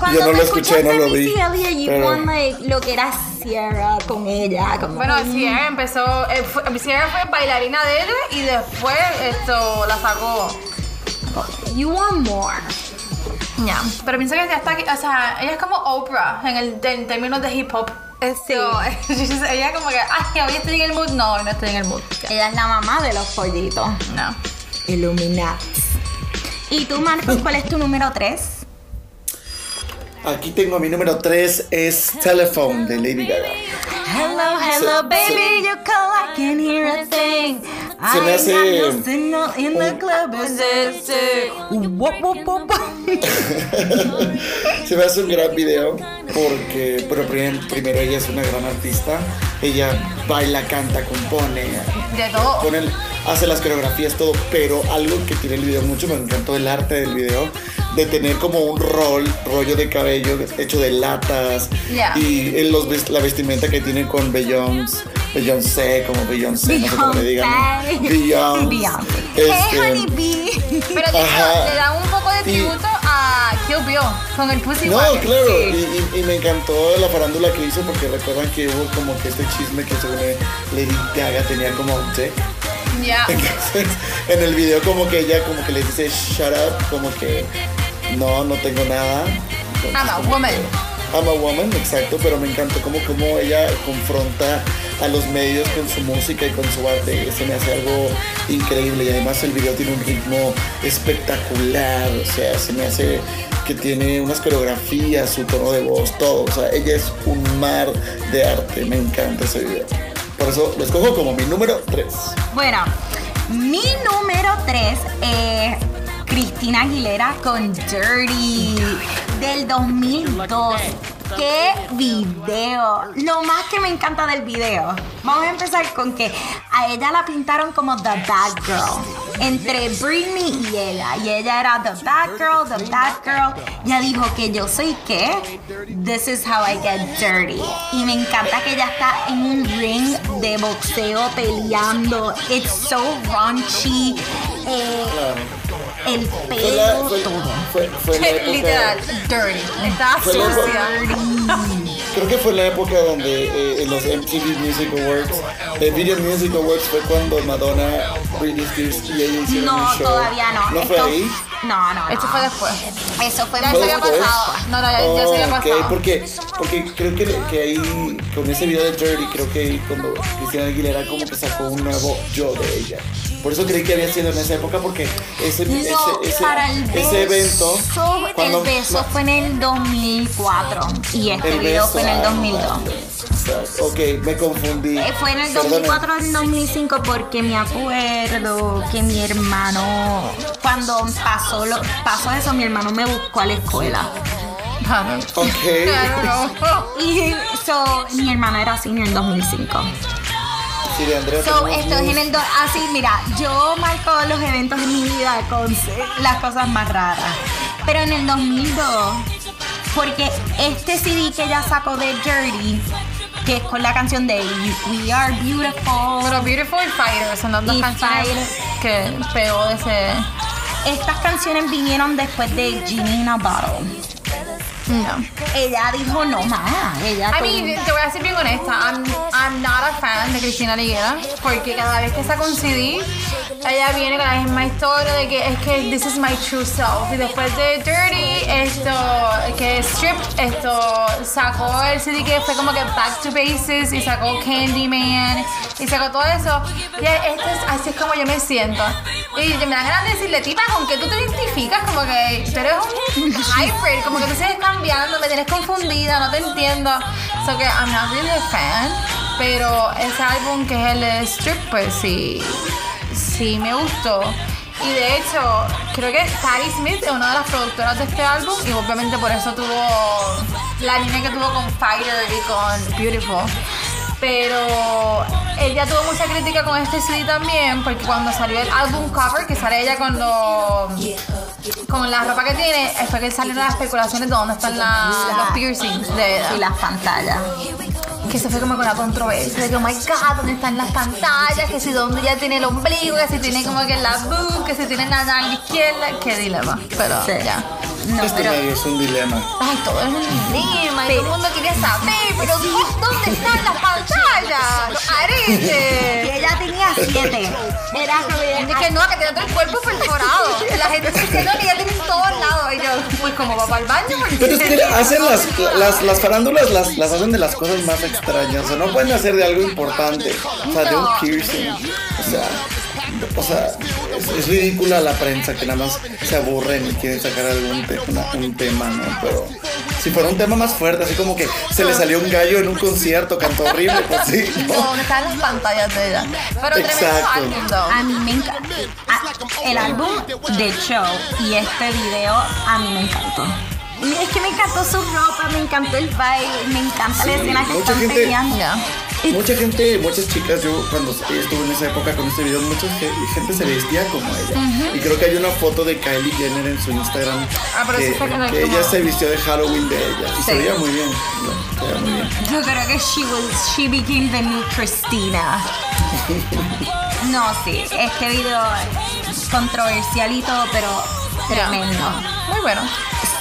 Cuando Yo no lo escuché, no escuchaste lo vi. Pero- like, lo que era Sierra con ella. Como, Bueno, Sierra empezó, eh, fue, Sierra fue bailarina de ella y después esto la sacó. you want more. Ya, pero pienso que ya está aquí, o sea, ella es como Oprah en, el, en términos de hip hop. Esto, ella como que, ay, hoy estoy en el mood. No, hoy no estoy en el mood. Ella es la mamá de los pollitos. No. Illuminati. ¿Y tú, Marcos, cuál es tu número 3? Aquí tengo mi número 3 es Telephone de Lady Gaga. Hello, hello, Se- baby, se- you call, I can hear a thing. Se me hace- wop. Se me hace un gran video porque, pero prim- primero ella es una gran artista. Ella baila, canta, compone, De todo. pone el- hace las coreografías, todo. Pero algo que tiene el video mucho, me encantó el arte del video, de tener como un rol, rollo de cabello hecho de latas Ya. y en los, la vestimenta que tiene con Beyoncé, Beyoncé, como Beyoncé, no sé cómo le digan. ¿no? Beyoncé. Beyoncé. Este, Hey, honeybee. Pero de hecho, le da un poco de Y- tributo a Kill Bill con el Pussy No, Wagon. claro, Sí. y, y- y me encantó la farándula que hizo porque recuerdan que hubo como que este chisme que según Lady Gaga tenía como tic. Ya. Entonces, en el video como que ella como que le dice shut up, como que no, no tengo nada. Entonces, I'm a woman. que- I'm a woman, exacto, pero me encantó como, como ella confronta a los medios con su música y con su arte. Se me hace algo increíble y además el video tiene un ritmo espectacular, o sea, se me hace que tiene unas coreografías, su tono de voz, todo. O sea, ella es un mar de arte, me encanta ese video. Por eso lo escojo como mi número 3. Bueno, mi número 3 es Cristina Aguilera con Dirty del 2002. ¡Qué video! Lo más que me encanta del video. Vamos a empezar con que a ella la pintaron como The Bad Girl. Entre Britney y ella. Y ella era The Bad Girl, The Bad Girl. Ya dijo que yo soy qué. This is how I get dirty. Y me encanta que ella está en un ring de boxeo peleando. It's so raunchy. Eh, el Fue pelo, la, fue, todo. fue- fue la época- Literal, dirty. Sucia. Creo que fue la época donde eh, en los MTV Music Awards, el Video Music Awards fue cuando Madonna, Britney Spears y ella hicieron No, un show. todavía no. ¿No fue Esto- ahí? No, no, no. Esto fue después. Eso fue Ya se había pasado. No, no, ya, ya se había ok, pasado. porque, porque creo que, que ahí, con ese video de Dirty, creo que ahí cuando Cristina Aguilera como que sacó un nuevo yo de ella. Por eso creí que había sido en esa época, porque ese, No, ese, ese, para el beso, ese evento. cuando- el beso fue en el 2004 y este el video beso, fue en el ah, 2002. Exacto. Ok, me confundí. Eh, Fue en el Perdóname. 2004 o en el 2005 porque me acuerdo que mi hermano, cuando pasó, lo, pasó eso, mi hermano me buscó a la escuela. Ok. Y so, mi hermano era senior en 2005. Sí, de Andrea. So, tenemos esto es news. en el... do- Así, mira, yo marco los eventos en mi vida con las cosas más raras. Pero en el 2002, porque este CD que ella sacó de Dirty, que es con la canción de We Are Beautiful, Pero Beautiful y Fighter son las dos canciones que pegó de ese. estas canciones vinieron después de Genie in a Bottle. No. Ella dijo no más. Ella I mean, te voy a ser bien honesta. I'm, I'm not a fan de Cristina Aguilera porque cada vez que saca un CD, ella viene con la misma historia de que es que this is my true self. Y después de Dirty, esto, que Strip, esto, sacó el CD que fue como que Back to Bases y sacó Candyman y sacó todo eso. Y esto es, así es como yo me siento. Y me dan ganas de decirle, tipa, ¿con qué tú te identificas? Como que tú eres un hybrid, como que tú sigues me tienes confundida, no te entiendo. So que I'm not really a fan, pero ese álbum que es el de Strip, pues sí, sí me gustó. Y de hecho, creo que Patti Smith es una de las productoras de este álbum y obviamente por eso tuvo la línea que tuvo con Fighter y con Beautiful. Pero ella tuvo mucha crítica con este CD también, porque cuando salió el álbum cover, que sale ella los con la ropa que tiene, fue que salieron las especulaciones de dónde están la- los piercings y las pantallas. Que se fue como con la controversia de que, oh my god, ¿dónde están las pantallas? Que si dónde ella tiene el ombligo, que si tiene como que la boob, que si tiene la nalga izquierda. Qué dilema. Pero Sí. ya. No, Este pero medio es un dilema. Ay, todo es un dilema y todo el mundo quiere saber, pero ¿dónde están las pantallas? Los y ella tenía siete. Era Es que no, que tiene todo el cuerpo perforado. La gente está diciendo que ella tiene en todos lados. Y yo, pues como va para el baño. Pero es que hacen las, las, las farándulas, las, las hacen de las cosas más extrañas. O sea, no pueden hacer de algo importante. O sea, de un piercing. O sea, o sea es, es ridícula la prensa que nada más se aburren y quieren sacar algún te- una- un tema, ¿no? Pero si fuera un tema más fuerte, así como que se le salió un gallo en un concierto, cantó horrible, pues sí. No, ¿no? ¿dónde están las pantallas de ella? Pero Exacto. álbum. A mí me encanta. El álbum de Show y este video a mí me encantó. Es que me encantó su ropa, me encantó el vibe, me encanta la Sí, escena que están gente- peleando. Mucha gente, muchas chicas, yo cuando estuve en esa época con este video, mucha ge- gente se vestía como ella. Y creo que hay una foto de Kylie Jenner en su Instagram Ah, pero que, que como- ella se vistió de Halloween de ella. Y se veía muy bien. ¿no? Se veía muy bien. Yo creo que she was, she became the new Christina. No, sí, este video es controversial y todo, pero tremendo. Muy bueno.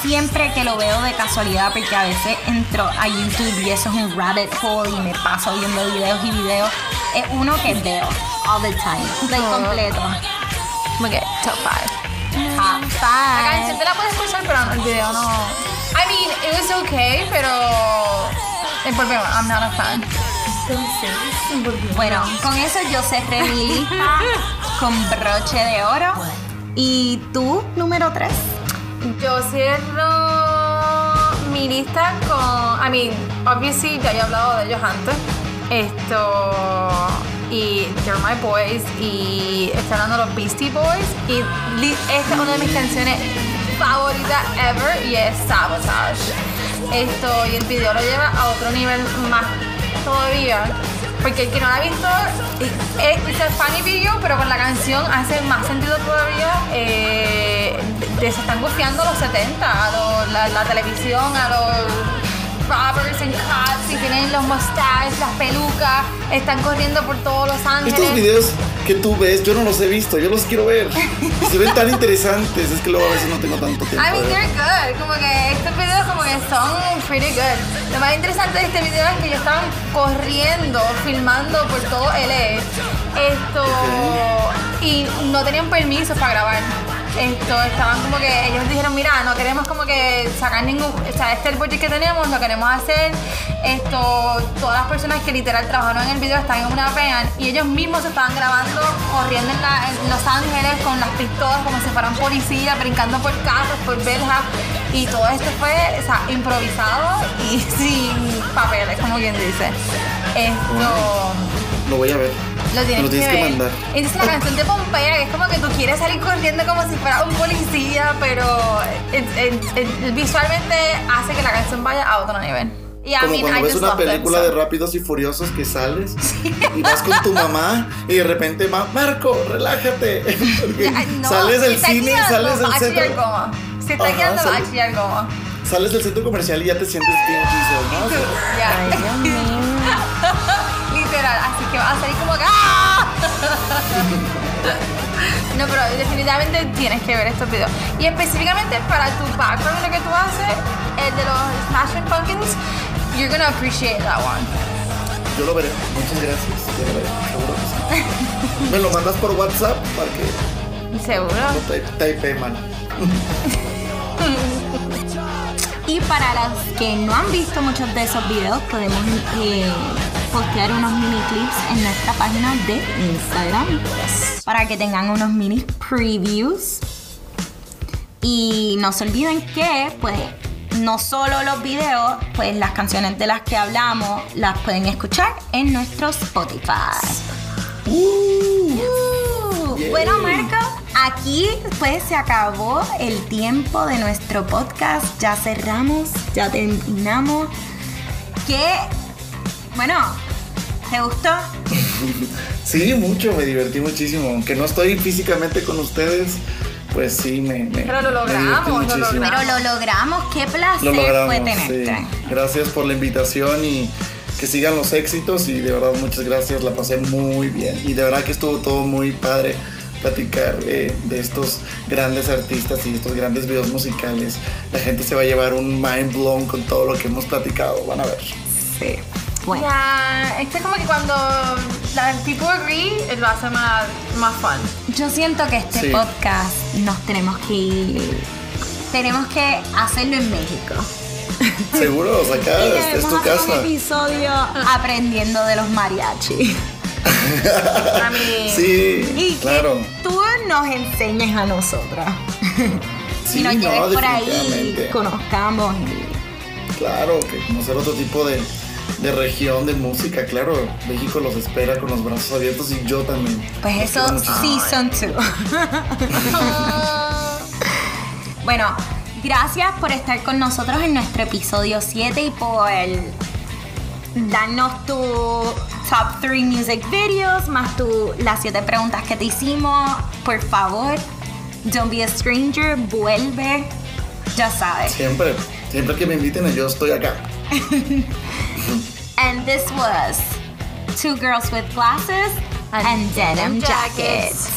Siempre que lo veo de casualidad, porque a veces entro a YouTube y eso es un rabbit hole y me paso viendo videos y videos, es uno que veo all the time, Oh. completo. Que top 5. Top La canción te la puedes escuchar, pero el video no. I mean, it was okay, pero. eh, Volvemos, I'm not a fan. Bueno, con eso yo cerré mi lista con broche de oro. ¿Y tú, número 3? Yo cierro mi lista con. I mean, obviously, ya había hablado de ellos antes. Esto. Y They're My Boys. Y está hablando de los Beastie Boys. Y esta es una de mis canciones favoritas ever. Y es Sabotage. Esto. Y el video lo lleva a otro nivel más todavía. Porque el que no la ha visto, es a funny video, pero con la canción hace más sentido todavía. Eh, se están gufiando a los 70, a los- la televisión, a los robbers and cops, y tienen los mustaches, las pelucas, están corriendo por todos Los Ángeles. Estos videos que tú ves, yo no los he visto, yo los quiero ver. Se ven tan interesantes, es que luego a veces no tengo tanto tiempo. I mean, they're good. Como que estos videos como que son pretty good. Lo más interesante de este video es que ellos estaban corriendo, filmando por todo LA. Esto... Y no tenían permiso para grabar. Esto estaban como que ellos dijeron, mira, no queremos como que sacar ningún, o sea, este es el budget que tenemos, lo queremos hacer. Esto, todas las personas que literal trabajaron en el video están en una pena y ellos mismos se estaban grabando corriendo en, Los Ángeles con las pistolas como si fueran policías, brincando por carros, por verjas. Y todo esto fue, o sea, improvisado y sin papeles, como quien dice. Esto. Lo voy a ver. Lo tienes lo tienes que, ver. mandar. Entonces la canción de Pompeya, que es como que tú quieres salir corriendo como si fuera un policía, pero visualmente hace que la canción vaya a otro nivel. Y a Como mí, cuando I ves una love them, película so. de Rápidos y Furiosos que sales y vas con tu mamá y de repente, "Ma- Marco, relájate. No, sales del cine, sales del va centro. goma. Si está guiando, va a chillar goma. Sales del centro comercial y ya te sientes bien quiso, ¿no? Ya. Así que va a salir como ¡ah! No, pero definitivamente tienes que ver estos videos. Y específicamente para tu background, lo que tú haces, el de los Smashing Pumpkins, you're gonna appreciate that one. Yo lo veré. Muchas gracias. Yo lo veré. Seguro que sí. Me lo mandas por WhatsApp para que Seguro. type man. Y para los que no han visto muchos de esos videos, podemos eh, postear unos mini clips en nuestra página de Instagram para que tengan unos mini previews. Y no se olviden que, pues, no solo los videos, pues las canciones de las que hablamos las pueden escuchar en nuestro Spotify. Uh. Bueno, Marco, aquí pues se acabó el tiempo de nuestro podcast. Ya cerramos, ya terminamos. ¿Qué? Bueno, ¿te gustó? Sí, mucho, me divertí muchísimo. Aunque no estoy físicamente con ustedes, pues sí, me. me Pero lo me logramos, lo muchísimo. logramos. Pero lo logramos. Qué placer Lo logramos. fue sí. tenerte. Gracias por la invitación y que sigan los éxitos. Y de verdad, muchas gracias. La pasé muy bien. Y de verdad que estuvo todo muy padre platicar eh, de estos grandes artistas y estos grandes videos musicales. La gente se va a llevar un mind blown con todo lo que hemos platicado. Van a ver. Sí. Bueno, Ya, este es como que cuando la people agree, lo hace más, más fun. yo siento que este Sí. podcast nos tenemos que ir. Tenemos que hacerlo en México. Seguro, o sea, acá Y es, es debemos tu hacer un casa. episodio aprendiendo de los mariachi. A mí. Sí, Y claro. que tú nos enseñes a nosotras. Sí, y nos no, lleves por ahí, conozcamos. y- Claro, que conocer otro tipo de, de región de música, claro. México los espera con los brazos abiertos y yo también. Pues Los eso, muchísimo. season 2. bueno, gracias por estar con nosotros en nuestro episodio 7 y por darnos tu top 3 music videos, más tu, las 7 preguntas que te hicimos. Por favor, don't be a stranger, vuelve. Ya sabes. Siempre, siempre que me inviten, yo estoy acá. And this was Two Girls with Glasses and, Denim Jackets.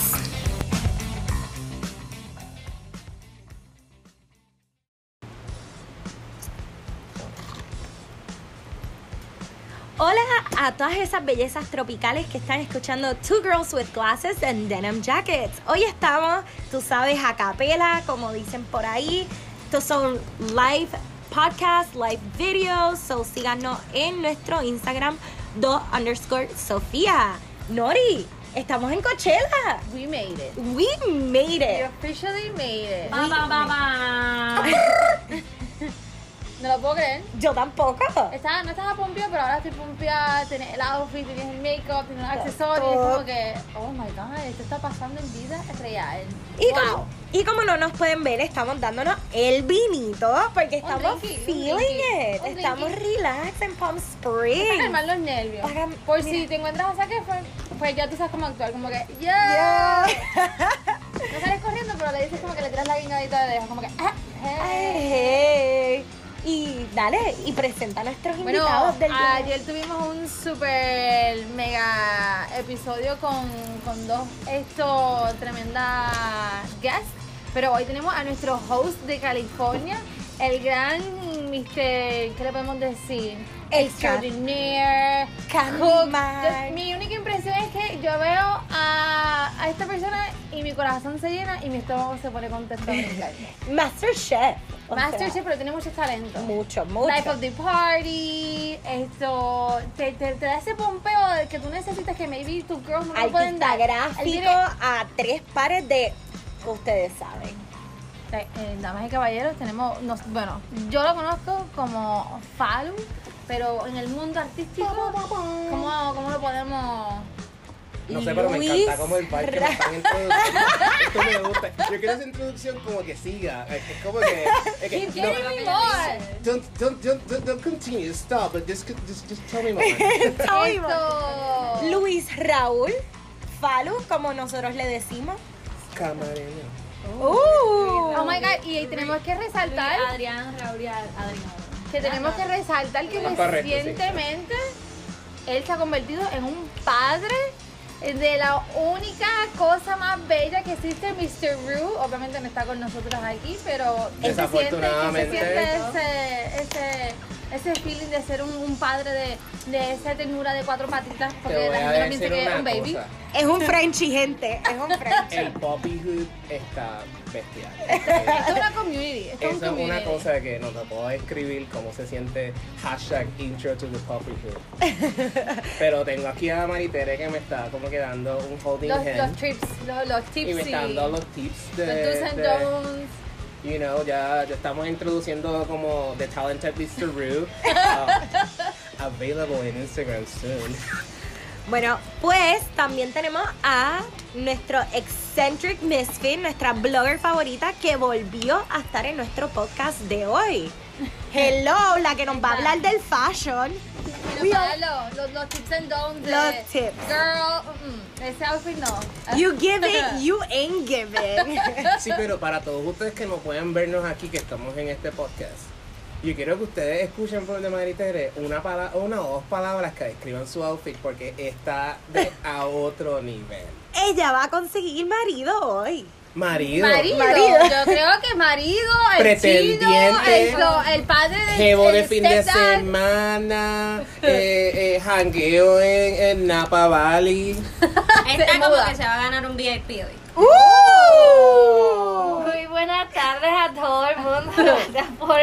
Hola a todas esas bellezas tropicales que están escuchando Two Girls with Glasses and Denim Jackets. Hoy estamos, tú sabes, a capela, como dicen por ahí. Estos son live podcasts, live videos. So síganos en nuestro Instagram, do underscore Sofía. Nori, estamos en Coachella. We made it. We made We it. officially made it. Ba, ba, ba, ba. No lo puedo creer. Yo tampoco. Estaba, no estaba pompeada, pero ahora estoy pompeada. Tienes el outfit, tienes el make-up, tienes los accesorios. Es como que, oh my god, esto está pasando en vida real. Y, wow. Y como no nos pueden ver, estamos dándonos el vinito porque estamos drinky, feeling drinky, it. Estamos relax en Palm Para Springs. calmar los nervios. Para- Por mira. si te encuentras a Efron, pues ya tú sabes cómo actuar. Como que, yeah. No sales corriendo, pero le dices como que le tiras la guiñadita de dedo. Como que, ah, hey. Hey. Y dale, y presenta a nuestros Bueno, invitados del día. ayer tuvimos un super mega episodio con, con dos esto tremendas guests, pero hoy tenemos a nuestro host de California, el gran Mr. ¿Qué le podemos decir? El. Yo- Mi única impresión es que yo veo a, a esta persona y mi corazón se llena y mi estómago se pone contento. Masterchef. o sea, Masterchef, pero tiene mucho talento. Mucho, mucho. Life of the Party, esto, te, te, te da ese pompeo de que tú necesitas que maybe tus girls no lo pueden Artista dar. Gráfico tiene- a tres pares de. Ustedes saben. Eh, eh, damas y caballeros, tenemos, nos- bueno, yo lo conozco como Falu, pero en el mundo artístico, ¿cómo, cómo lo podemos...? No sé, pero me Luis encanta como el parque me están introduciendo. Esto me gusta. Yo quiero esa introducción como que siga. Es es como que. Es que Keep giving me no, more. don't, don't, don't, don't, don't continue. Stop. But just, just, just tell me more. Esto... Luis Raúl Falu, como nosotros le decimos. Camareño. Uh. Oh my god, y ahí tenemos que resaltar Adrián, Raúl y Adrián. Que tenemos que resaltar que Ah, correcto, sí. recientemente él se ha convertido en un padre de la única cosa más bella que existe, Mr. Rue. Obviamente no está con nosotros aquí, pero él se siente, él se siente ese, ese, ese feeling de ser un, un padre de, de esa ternura de cuatro patitas, porque la gente no piensa que es un baby. cosa. Es un Frenchy, gente. Es un Frenchy. El poppyhood está bestial. Es una community, esto es un Eso es una cosa que no te puedo describir cómo se siente hashtag intro to the poppyhood. Pero tengo aquí a Maritere que me está como que dando un holding Los, hand. los trips, los, los tips y me está dando los tips de, los do's and de- don'ts. You know, ya, ya estamos introduciendo como The Talented Mr. Rue. uh, available in Instagram soon. Bueno, pues también tenemos a nuestro eccentric misfit, nuestra blogger favorita, que volvió a estar en nuestro podcast de hoy. Hello, la que nos va a hablar del fashion. Dar los, los, los tips and don'ts de Los tips. Girl, mm, ese outfit no. You give it, you ain't giving. Sí, pero para todos ustedes que no pueden vernos aquí, que estamos en este podcast, yo quiero que ustedes escuchen por de Maritere una, pala- una o dos palabras que describan su outfit porque está de a otro nivel. Ella va a conseguir marido hoy. Marido. Marido, Marido. yo creo que marido, el Pretendiente. chido, el, padre de Jevo de el fin de semana, eh, eh, jangueo en, en Napa Valley. Está como muda. que se va a ganar un VIP hoy. ¡Uh! Muy buenas tardes a todo el mundo. Gracias por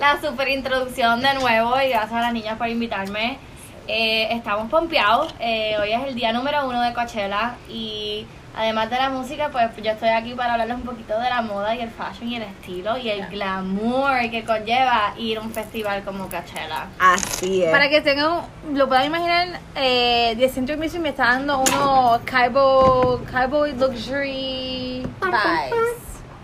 la super introducción de nuevo y gracias a las niñas por invitarme. Eh, estamos pompeados. Eh, hoy es el día número uno de Coachella y además de la música, pues yo estoy aquí para hablarles un poquito de la moda y el fashion y el estilo y el glamour que conlleva ir a un festival como Coachella. Así es. Para que tengan, lo puedan imaginar, eh, The Century Museum me está dando unos cowboy, cowboy luxury vibes.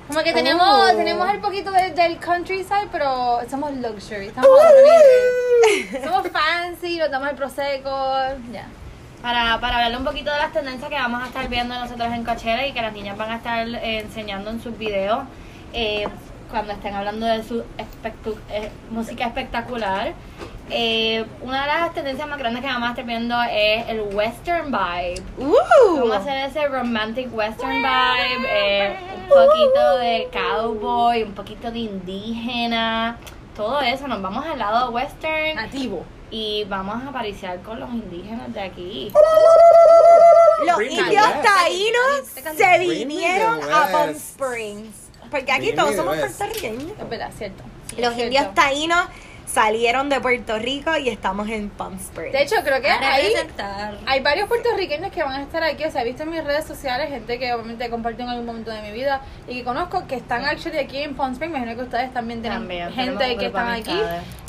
Como que tenemos, Oh. tenemos el poquito de- del countryside, pero somos luxury, estamos nivel. Somos fancy, nos damos el prosecco, ya. Para, para hablarle un poquito de las tendencias que vamos a estar viendo nosotros en Coachella y que las niñas van a estar eh, enseñando en sus videos eh, cuando estén hablando de su espectu- eh, música espectacular. Eh, una de las tendencias más grandes que vamos a estar viendo es el western vibe. Uh. Vamos a hacer ese romantic western vibe, eh, un poquito de cowboy, un poquito de indígena, todo eso. Nos vamos al lado western Nativo. Y vamos a apariciar con los indígenas de aquí. Los Bring indios taínos se Bring vinieron a Palm. Springs. Porque aquí Bring todos somos puertorriqueños. Es verdad, cierto. Los Cierto. indios taínos salieron de Puerto Rico y estamos en Palm Springs. De hecho, creo que hay, hay varios puertorriqueños que van a estar aquí. O sea, he visto en mis redes sociales gente que obviamente compartió en algún momento de mi vida y que conozco que están actually aquí en Palm Springs. Me imagino que ustedes también tienen También, gente que están aquí.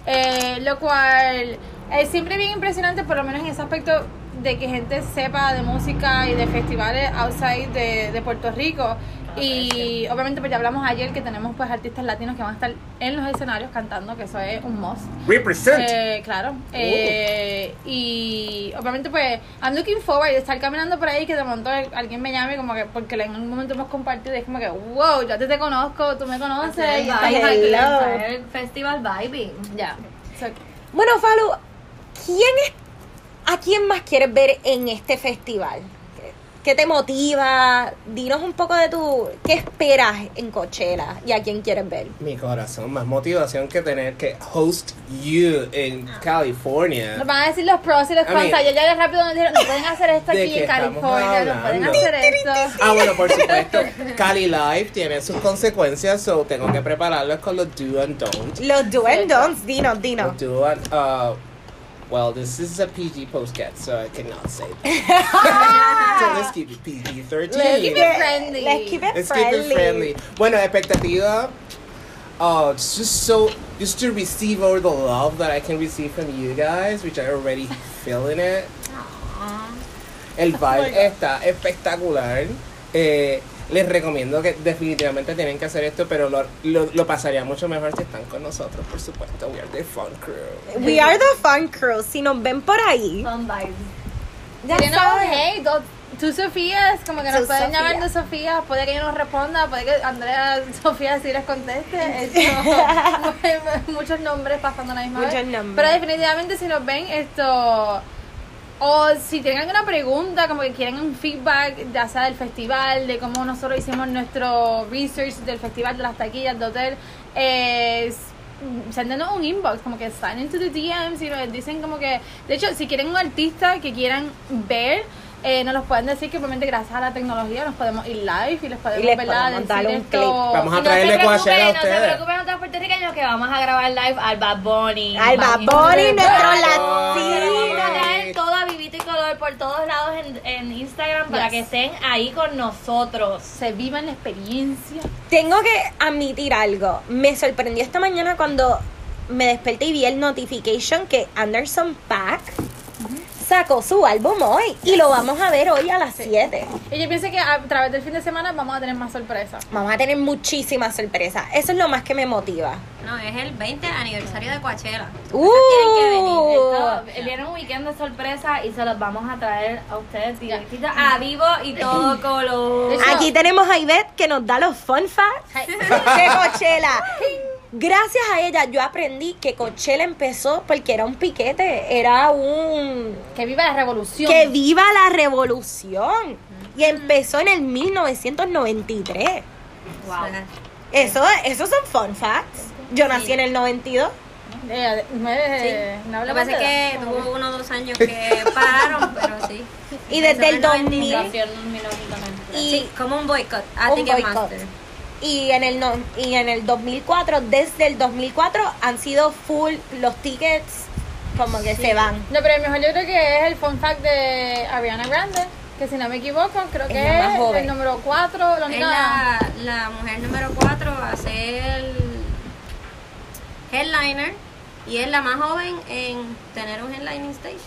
Eh, lo cual es siempre bien impresionante, por lo menos en ese aspecto de que gente sepa de música y de festivales outside de, de Puerto Rico. Y obviamente pues ya hablamos ayer que tenemos pues artistas latinos que van a estar en los escenarios cantando, que eso es un must. Represent. Eh, claro. Eh, y obviamente, pues, I'm looking forward de estar caminando por ahí que de momento alguien me llame, como que, porque en algún momento hemos compartido, y es como que, wow, yo a ti te conozco, tú me conoces. y estás Ay, aquí. el festival vibing. Ya. So, Bueno, Falu, ¿quién es, ¿a quién más quieres ver en este festival? ¿Qué te motiva? Dinos un poco de tu... ¿Qué esperas en Coachella y a quién quieres ver? Mi corazón, más motivación que tener que host you en California. Nos van a decir los pros y los cons. mean, ya rápido nos dijeron, no pueden hacer esto ¿de aquí en California, no pueden hacer esto. Ah, bueno, por supuesto. Cali Live tiene sus consecuencias, so tengo que prepararlos con los do and don't. Los do and don'ts, dinos, dinos. Los do and, uh, well, this is a PG postcat, so I cannot say that. so let's keep it PG-13. Let's keep it friendly. Let's keep it Let's keep friendly. it friendly. Bueno, expectativa. Oh, it's just so just to receive all the love that I can receive from you guys, which I already feeling it. El vibe está espectacular. Eh, les recomiendo que definitivamente tienen que hacer esto, pero lo, lo, lo pasaría mucho mejor si están con nosotros, por supuesto. We are the fun crew. We are the fun crew. Si nos ven por ahí, Son vibes. ya You know, hey, do- tú Sofías, como que nos pueden Sofía. llamar de Sofía, puede que yo nos responda, puede que Andrea Sofía sí les conteste. Esto, muchos nombres pasando a la misma Muchos vez. nombres. Pero definitivamente si nos ven esto o si tienen alguna pregunta, como que quieren un feedback, ya sea del festival, de cómo nosotros hicimos nuestro research del festival, de las taquillas, de hotel, eh, sendenos un inbox, como que sign into the DMs y nos dicen como que, de hecho, si quieren un artista que quieran ver, eh, nos los pueden decir que obviamente gracias a la tecnología nos podemos ir live y les podemos, Y les podemos dar un esto. clip. Vamos a no traerle se Coachella a preocupen, no se ustedes. preocupen otros puertorriqueños que vamos a grabar live al Bad Bunny. Al Bad. Bunny, nuestro latino. a traer todo a por todos lados en, en Instagram para Yes. que estén ahí con nosotros. Se vivan la experiencia. Tengo que admitir algo. Me sorprendió esta mañana cuando me desperté y vi el notification que Anderson Paak sacó su álbum hoy y lo vamos a ver hoy a las 7. Y yo pienso que a través del fin de semana vamos a tener más sorpresas. Vamos a tener muchísimas sorpresas. Eso es lo más que me motiva. No, es el 20 aniversario de Coachella. Uh, Esto, viene un weekend de sorpresa y se los vamos a traer a ustedes directito a vivo y todo color. Aquí tenemos a Ivette que nos da los fun facts de Coachella. Gracias a ella yo aprendí que Coachella empezó porque era un piquete, era un que viva la revolución. que viva la revolución y empezó en el 1993. Wow. Eso, esos son fun facts. Yo nací en el 92. Eh, nueve, no Lo que pasa es que tuvo uno o dos años que pararon, pero sí. Y desde el Empezó en 2000 Nació en 1993. y Sí, como un boicot a Un Ticketmaster. Y en el no- y en el 2004 desde el 2004 han sido full los tickets como que se van No, pero el mejor yo creo que es el fun fact de Ariana Grande, que si no me equivoco, creo Es que es joven. el número 4. Es la, la mujer número 4 a ser headliner y es la más joven en tener un headlining stage.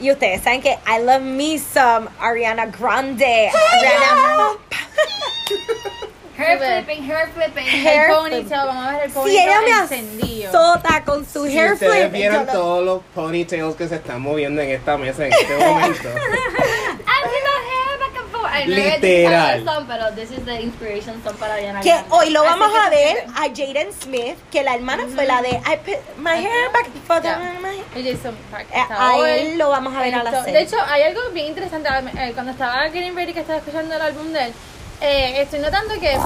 y ustedes saben que I love me some Ariana Grande Ariana Hair flipping, hair flipping. Hair el flip. ponytail, vamos a ver el si ponytail ella me encendido. azota con su Si hair ustedes flip vieran yo lo- todos los ponytails que se están moviendo en esta mesa en este momento. I'm gonna hair back and forth. I Literal. song, pero this is the inspiration song para que hoy lo vamos a ver a Jaden Smith que la hermana fue la de I put my hair back for the- Ya. my- Y Jason Park está a él lo vamos a ver a seis. De hecho, hay algo bien interesante. eh, Cuando estaba Getting Ready, que estaba escuchando el álbum de él, eh, estoy notando que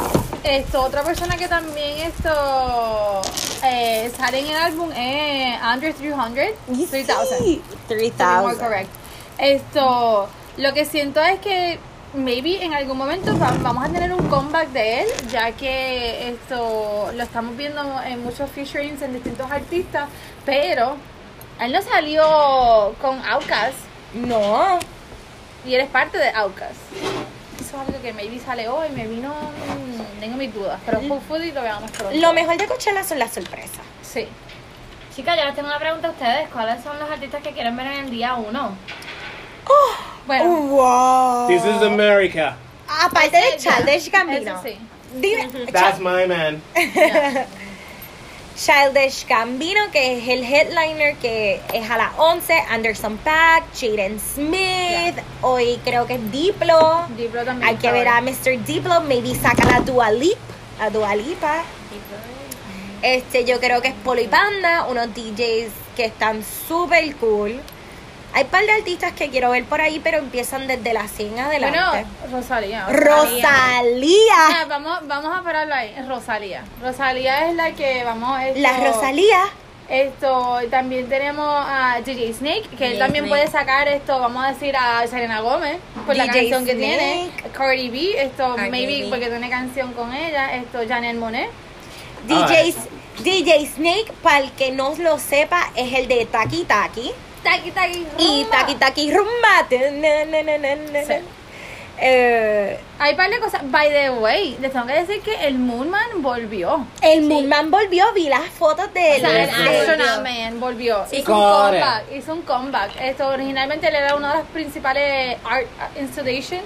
esto, otra persona que también esto eh, sale en el álbum es Andre 300. Y 3000. sí, To be more 3000 correct. Esto, lo que siento es que maybe en algún momento va- vamos a tener un comeback de él, ya que esto lo estamos viendo en muchos featurings en distintos artistas, pero él no salió con Outkast no y él es parte de Outkast. Eso es algo que maybe sale hoy, me vino, tengo mis dudas, pero hopefully lo veamos pronto. lo mejor de Coachella son las sorpresas Sí. Chicas, yo les tengo una pregunta a ustedes. ¿Cuáles son los artistas que quieren ver en el día 1? Bueno, wow This is America. aparte de Childish Gambino eso sí. dime That's my man. Childish Gambino, que es el headliner que es a las 11, Anderson Paak, Jaden Smith, hoy creo que es Diplo. Diplo también Hay que ver a Mr. Diplo, maybe saca la Dua Lip, a Dua Lipa. Este, yo creo que es Polo y Panda, unos DJs que están súper cool. Hay un par de artistas que quiero ver por ahí, pero empiezan desde la 100 Bueno, adelante. Rosalía. Rosalía. Ya, vamos, vamos a pararlo ahí. Rosalía. Rosalía es la que vamos. Esto, La Rosalía. Esto, también tenemos a DJ Snake, que él también Snake. puede sacar esto, vamos a decir, a Selena Gómez, por la canción que Snake. tiene. Cardi B, esto, Cardi maybe B. porque tiene canción con ella. Esto, Janelle Monet. DJ, DJ Snake, para el que no lo sepa, es el de Taki Taki. Taki, Y rumba. Taki Taki Rumba. Na, na, na, na, na, Sí. Eh, Hay par de cosas. By the way, les tengo que decir que el Moonman volvió. el Moonman volvió, vi las fotos de O él. sea, el Sí. Astronaut Man volvió. Sí. hizo un comeback. Hizo un comeback. Esto originalmente él era una de las principales art installation.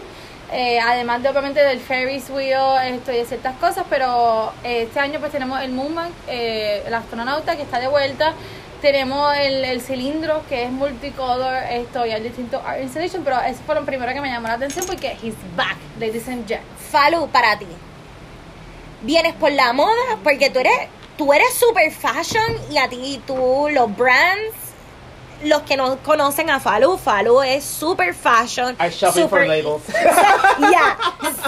eh, además de obviamente del Ferris wheel esto y de ciertas cosas, pero eh, este año pues tenemos el Moonman, eh, el astronauta que está de vuelta, tenemos el, el cilindro que es multicolor, esto y hay distintos art installation, pero eso fue lo primero que me llamó la atención porque he's back, ladies and gents. Falu, para ti. Vienes por la moda porque tú eres, tú eres super fashion y a ti, tú, los brands, los que no conocen a Falu, Falu es super fashion. I shopping for super- labels. yeah,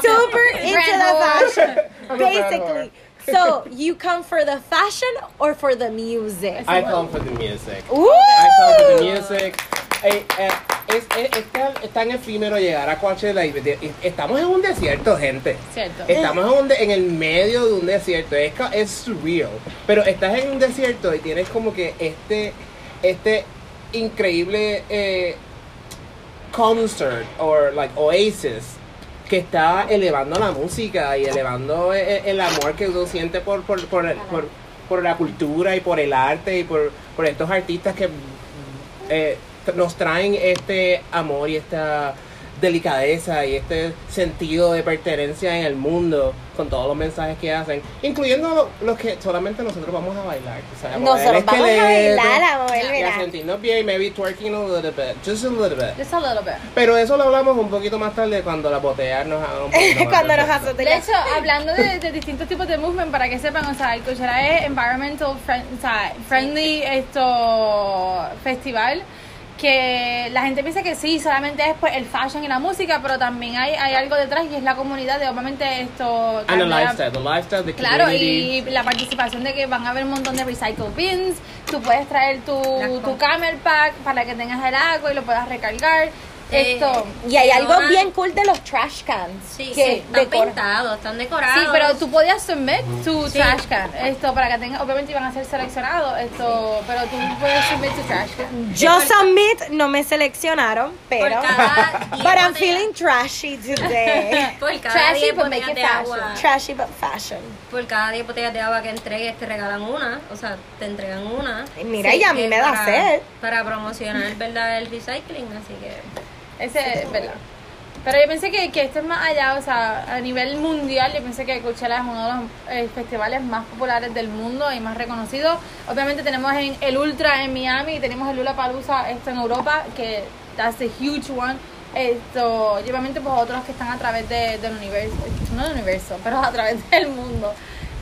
super into the fashion, basically. So, you come for the fashion or for the music? I come for the music. Ooh. I come for the music. Eh, eh, es, es, es tan, es tan efímero llegar a Coachella y, de- y- estamos en un desierto, gente. Cierto. Estamos en, un de- en el medio de un desierto. Es, es surreal. Pero estás en un desierto y tienes como que este, este increíble eh, concert or like oasis que está elevando la música y elevando e- el, amor que uno siente por, por, por, por, la cultura y por el arte y por, por estos artistas que eh, nos traen este amor y esta delicadeza y este sentido de pertenencia en el mundo con todos los mensajes que hacen, incluyendo lo- los que solamente nosotros vamos a bailar. o sea, Nosotros vamos a bailar, a mover, y a sentirnos bien, maybe twerking a little bit, just a little bit. Just a little bit. Pero eso lo hablamos un poquito más tarde cuando la botear nos haga un poquito más Cuando nos perfecto. azote De hecho, hablando de, de distintos tipos de movement, para que sepan, o sea, el Coachella es environmental friend- o sea, friendly esto festival que la gente piensa que sí, solamente es pues el fashion y la música, pero también hay, hay algo detrás y es la comunidad de obviamente esto And the lifestyle, the lifestyle, the Claro, y la participación de que van a haber un montón de recycle bins, tú puedes traer tu, tu camel pack para que tengas el agua y lo puedas recargar. Esto. Y hay algo bien cool de los trash cans. Sí, que sí, están pintados, están decorados. Sí, pero tú podías submit tu Sí. trash can, esto para que tengas, obviamente iban a ser seleccionados, esto, pero tú puedes submit tu trash can. Yo submit, no me seleccionaron, pero. But I'm feeling trashy today. Por cada Trashy, 10 but make it fashion. agua, trashy but fashion. por cada 10 botellas de agua que entregues te regalan una, o sea, te entregan una. Mira, y a mí me da para- sed. Para promocionar, ¿verdad? El recycling, así que... Ese es verdad. Pero yo pensé que, que esto es más allá, o sea, a nivel mundial, yo pensé que Coachella es uno de los eh, festivales más populares del mundo y más reconocidos. Obviamente tenemos en el Ultra en Miami y tenemos el Lollapalooza esto en Europa, que that's a huge one. Esto, obviamente pues otros que están a través de- del universo, no del universo, pero a través del mundo.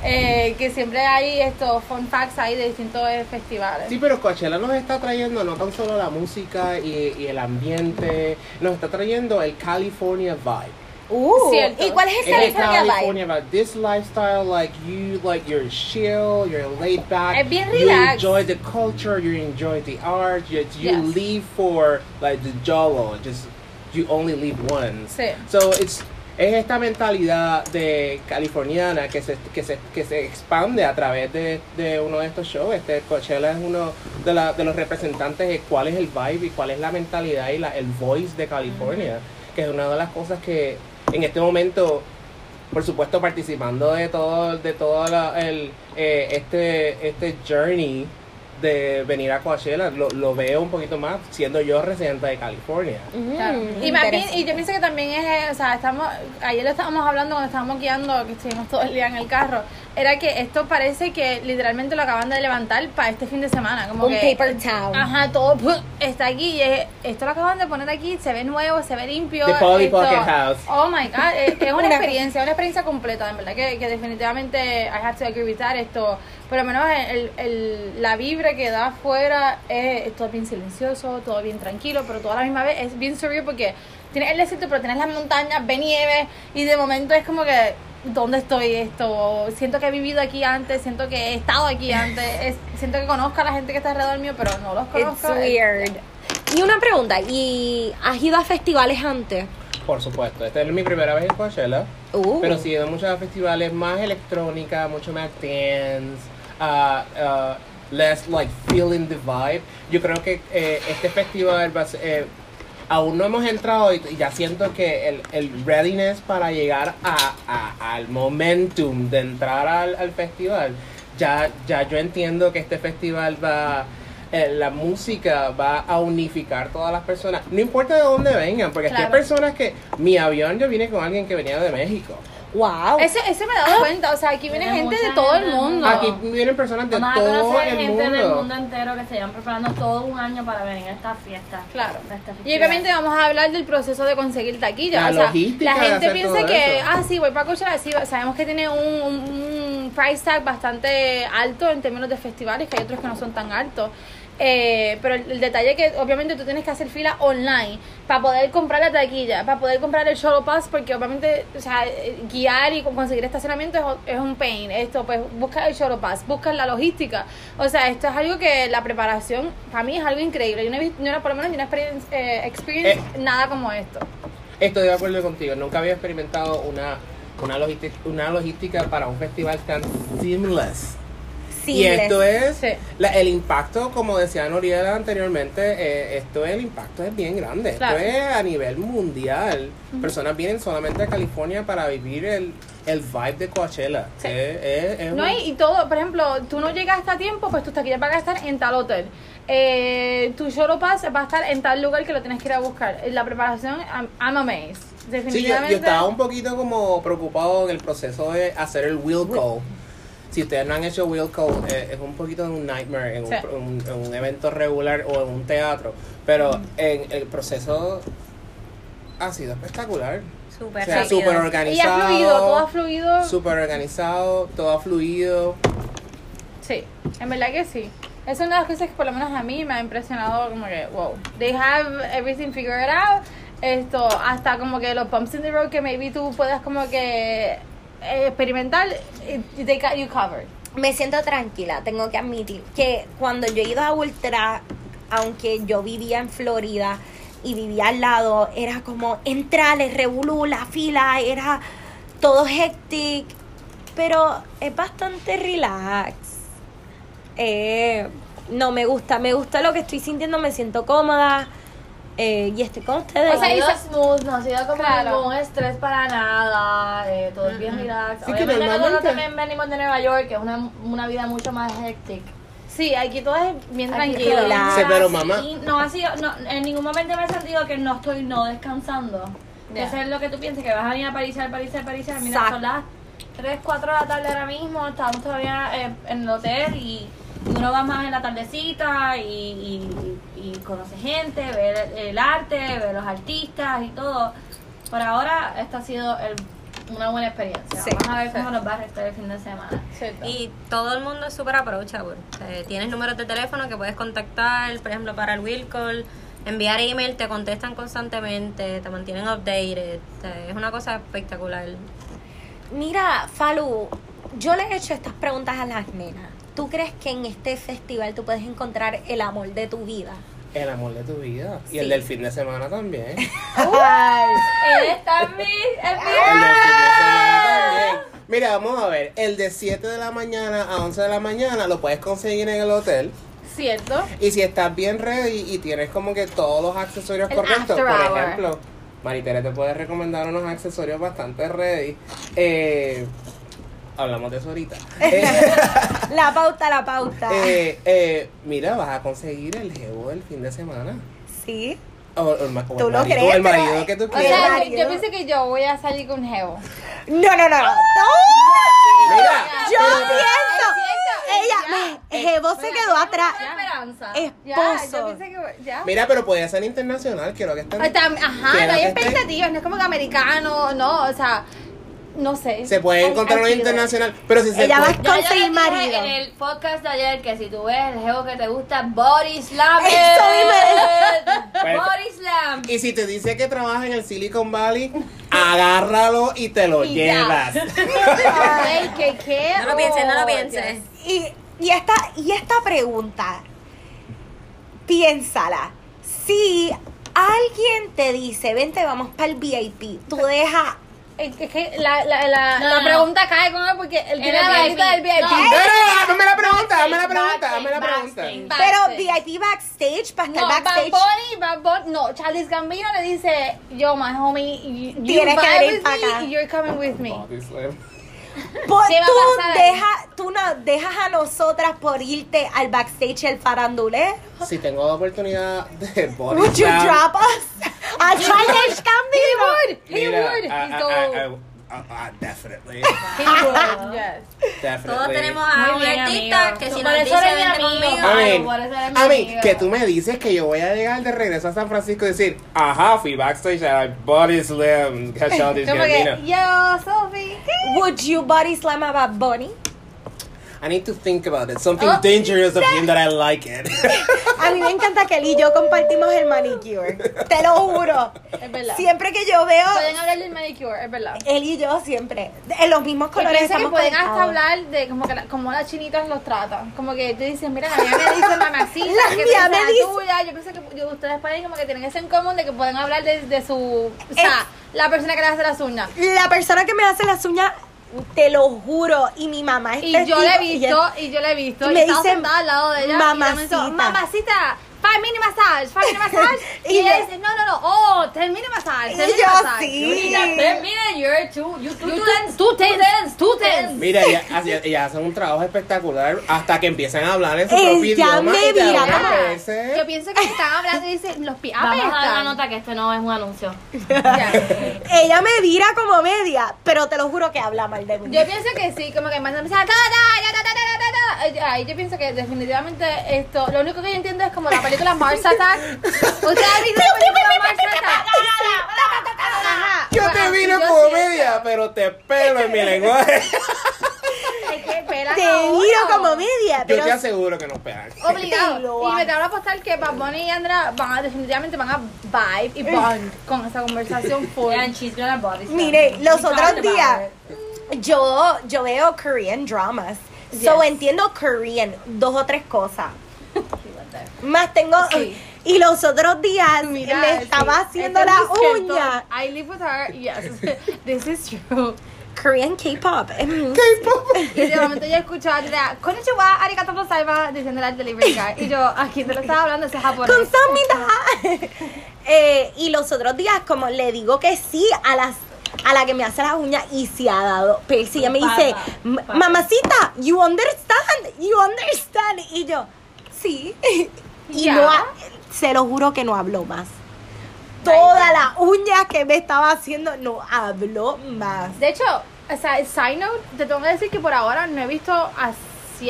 Eh, que siempre hay estos fun facts ahí de distintos eh, festivales. Sí, pero Coachella nos está trayendo no tan solo la música y, y el ambiente, nos está trayendo el California vibe. Uh, Cierto. ¿Y cuál es el El California vibe? California vibe. This lifestyle, like you, like you're chill, you're laid back. Es bien You relax. enjoy the culture, you enjoy the art. You, you Yes. leave for like the jolo, just you only leave once. Sí. So it's es esta mentalidad de californiana que se, que se, que se expande a través de, de uno de estos shows. Este Coachella es uno de, la- de los representantes de cuál es el vibe y cuál es la mentalidad y la, el voice de California, que es una de las cosas que en este momento, por supuesto, participando de todo, de todo la- el, eh, este, este journey de venir a Coachella, lo, lo veo un poquito más siendo yo residente de California. Claro. Mm, Y, y yo pienso que también es, o sea, estamos, ayer lo estábamos hablando cuando estábamos guiando, que estuvimos todo el día en el carro, era que esto parece que literalmente lo acaban de levantar para este fin de semana. Como Un que, paper town. Ajá, todo está aquí. y es- esto lo acaban de poner aquí, se ve nuevo, se ve limpio. The Polly esto- Pocket House. Oh my god, es, es una Una- experiencia, una experiencia completa, en verdad, que, que definitivamente I have to agree with that. Esto, por lo menos el, el- la vibra que da afuera es, es todo bien silencioso, todo bien tranquilo, pero toda la misma vez es bien surreal porque tienes el desierto, pero tienes las montañas, ve nieve, y de momento es como que, ¿dónde estoy esto? Siento que he vivido aquí antes, siento que he estado aquí antes, es- siento que conozco a la gente que está alrededor mío, pero no los It's conozco. weird. Y una pregunta, ¿y has ido a festivales antes? Por supuesto, esta es mi primera vez en Coachella. Uh. Pero sí he ido a muchos festivales más electrónica, mucho más dance, uh, uh, less like feeling the vibe. Yo creo que eh, este festival va a ser, eh, aún no hemos entrado y, y ya siento que el, el readiness para llegar a, a- al momentum de entrar al, al festival, ya, ya yo entiendo que este festival va eh, la música va a unificar todas las personas, no importa de dónde vengan, porque que hay Claro. personas que mi avión yo vine con alguien que venía de México. Wow. Eso, eso me he dado cuenta, o sea, aquí viene gente de todo el gente mundo. Aquí vienen personas de todo el gente del mundo mundo. entero que se llevan preparando todo un año para venir a esta fiesta. Claro. de este Y obviamente vamos a hablar del proceso de conseguir taquilla. La o sea, logística la de gente hacer piensa todo que, eso. ah, sí, voy para Coachella, sí, sabemos que tiene un, un- un price tag bastante alto en términos de festivales, que hay otros que no son tan altos. Eh, pero el, el detalle es que obviamente tú tienes que hacer fila online para poder comprar la taquilla, para poder comprar el shuttle pass, porque obviamente, o sea, guiar y conseguir estacionamiento es, es un pain. Esto, pues, busca el shuttle pass, busca la logística. O sea, esto es algo que la preparación, para mí es algo increíble. Yo no he no- por lo menos yo no he experien- eh, experience Eh. nada como esto. Estoy de acuerdo contigo. Nunca había experimentado una, una, logística, una logística para un festival tan seamless. Y esto es Sí. la- el impacto, como decía Noriela anteriormente, eh, esto es el impacto es bien grande. Claro. Esto es a nivel mundial. Personas vienen solamente a California para vivir el, el vibe de Coachella. Sí. Es- es- es No, un- y, todo, por ejemplo, tú no llegas a tiempo, pues tu taquilla va a estar en tal hotel. Eh, tu shuttle pass va a estar en tal lugar que lo tienes que ir a buscar. La preparación, I'm, I'm amazed. Sí, yo, Definitivamente. yo estaba un poquito como preocupado en el proceso de hacer el wheel call. Si ustedes no han hecho wheel call, eh, es un poquito de un nightmare en, un Sí. un, un evento regular o en un teatro. Pero en el proceso ha sido espectacular. Súper O sea, rápido. súper y ha organizado. fluido, todo ha fluido. Súper organizado, todo ha fluido. Sí, en verdad que sí. Es una de las cosas que por lo menos a mí me ha impresionado como que, wow, they have everything figured out. Esto, hasta como que los bumps in the road que maybe tú puedas como que eh, experimentar, it- they got you covered. Me siento tranquila, tengo que admitir que cuando yo he ido a Ultra, aunque yo vivía en Florida y vivía al lado, era como entrar, revolú, la fila, era todo hectic, pero es bastante relax. Eh, no me gusta, me gusta lo que estoy sintiendo, me siento cómoda eh, y estoy con ustedes. O sea, y smooth, no ha sido como Claro. ningún estrés para nada, eh, todo es bien relax. Sí, que Obviamente nosotros normalmente- también venimos de Nueva York, que es una, una vida mucho más hectic. Sí, aquí todo es bien Aquí tranquilo. relax. Sí, pero mamá. Y no ha sido, no, en ningún momento me he sentido que no estoy no descansando. Ya. Eso es lo que tú piensas, que vas a venir a París, a París, a París. Mira, Exacto. son las 3, 4 de la tarde ahora mismo, estamos todavía eh, en el hotel y uno va más en la tardecita y, y, y conoce gente, ve el, el arte, ve los artistas y todo. Por ahora, esta ha sido el- una buena experiencia. Sí. Vamos a ver Sí. cómo nos va a restar el fin de semana. Cierto. Y todo el mundo es súper approachable. Eh, tienes números de teléfono que puedes contactar, por ejemplo, para el will call, enviar email, te contestan constantemente, te mantienen updated. Es una cosa espectacular. Mira, Falu, yo le he hecho estas preguntas a las nenas. ¿Tú crees que en este festival tú puedes encontrar el amor de tu vida? El amor de tu vida. Y el del fin de semana también. Él está en mi, en mi- El del fin de semana también. Mira, vamos a ver. El de 7 de la mañana a 11 de la mañana lo puedes conseguir en el hotel. Cierto. Y si estás bien ready y tienes como que todos los accesorios El correctos, after por hour. ejemplo, Maritere te puede recomendar unos accesorios bastante ready. Eh, hablamos de eso ahorita. Eh, La pauta, la pauta. eh, eh, mira, vas a conseguir el jevo del fin de semana. sí. O, o el, o Tú el lo marido, crees, o el pero- que tú O Oye, quieras. sea, yo pensé que yo voy a salir con Geo. No, no, no. no. Mira, Yo pero- pienso. Es Ella, Jevo se quedó atrás. esperanza. Ya, Esposo. yo pensé que ya. Mira, pero podía ser internacional, quiero que estén. Ajá, no hay expectativas, no es como que americano, no, o sea, no sé. Se puede encontrar chido. internacional, pero si se Ella va puede- a Ya yo conseguir les dije marido. en el podcast de ayer que si tú ves el juego que te gusta, body slam. Eso it. Pues- Body slam. Y si te dice que trabaja en el Silicon Valley, agárralo y te lo Y llevas. Ay, que qué. No lo pienses, no lo pienses. Y, y, esta, y esta pregunta, piénsala. Si alguien te dice, vente, vamos para el VIP, tú dejas. Es que la, la, la, No, la no, pregunta cae con él porque él tiene la maldita del VIP. No. No, no, no, hazme la pregunta, hazme la pregunta, Backstage, hazme la pregunta. backstage. Pero Backstage. VIP backstage, para estar No, Bad backstage. Bunny, Bad Bunny, no, Charles Gambino le dice, yo, my homie, you, you Tienes que venir with pa' me, acá. you're coming with me. ¿Qué va a tú, pasar ahí? deja, tú no dejas a nosotras por irte al backstage el farandulero. Si tengo la oportunidad de body Would you drop us? A Charles Gambino. He mira, would, I- he's I- so- I- I- I- definitely, He would, yes. definitely. Todos tenemos a un artista que si nos dice vente conmigo. A mí, que tú me dices que yo voy a llegar de regreso a San Francisco y decir, ajá, fui backstage a Body Slam, yo, Sophie. Would you body slam a Bad Bunny? I need to think about it. Something Oh, dangerous of him that I like it. A mí me encanta que él y yo compartimos el manicure. Te lo juro. Es verdad. Siempre que yo veo, Pueden hablar del manicure, es verdad. él y yo siempre, en los mismos Yo colores pienso que estamos pueden hasta conectados. hablar de como que la- como las chinitas los tratan. Como que tú dices, mira, la mía me dice mamacita, La que mía me dice- tuya. Yo pienso que yo- ustedes pueden como que tienen eso en común de que pueden hablar de, de su... O sea, la persona que le hace las uñas. La persona que me hace las uñas, te lo juro, y mi mamá es Y yo le he y visto, ella- y yo le he visto, y me dice, al lado de ella. mamacita. Y mamacita, five minute massage, five minute massage. Y y ella yo- dice, no, no, no, oh, ten minute massage, Y ten minute yo, massage. sí. Ya, ten, mira, you're two, you two, You tens, two tens, two tens. Mira, ella, ella, ella hace un trabajo espectacular hasta que empiezan a hablar en su propio idioma. me y te mira Yo pienso que están hablando y dicen, los pies Vamos a dar una nota que este no es un anuncio. Ya. Ella me vira como media, pero te lo juro que habla mal de mí. Yo pienso que sí, como que más empieza ta, ta, ta, ta, ta, ta, ta, ta. Ay, yo pienso que definitivamente esto, lo único que yo película Mars Attack. ¿Ustedes han visto la película Mars Attack? Yo te vine yo como siento- media, pero te pelo en mi lenguaje. Es que pelan te a viro como media, Yo pero te aseguro que nos pegan. Obligado. Te Y me acabo de apostar que Bad Bunny y Andra van a, definitivamente van a vibe y bond con esa conversación full. And she's gonna body. Mire, los otros días yo, yo veo Korean dramas. So Yes. entiendo Korean, dos o tres cosas. Más tengo. Sí. Y los otros días Mira, me sí. estaba haciendo Esto la uña. I live with her. Yes. This is true. Korean K-pop. Mm. Y de momento yo escucho a Andrea, Konnichiwa, arigato gozaimasu, diciéndole al delivery guy. Y yo, aquí te lo estaba hablando ese japonés. Konsamida. eh, y los otros días, como le digo que sí a las a la que me hace las uñas y se ha dado. Pero si ella me dice, Pasa, "M- pasa. mamacita, you understand, you understand. Y yo, sí. Y no ha- se lo juro que no habló más. Toda la uña que me estaba haciendo no habló más. De hecho, o sea, side note, te tengo que decir que por ahora no he visto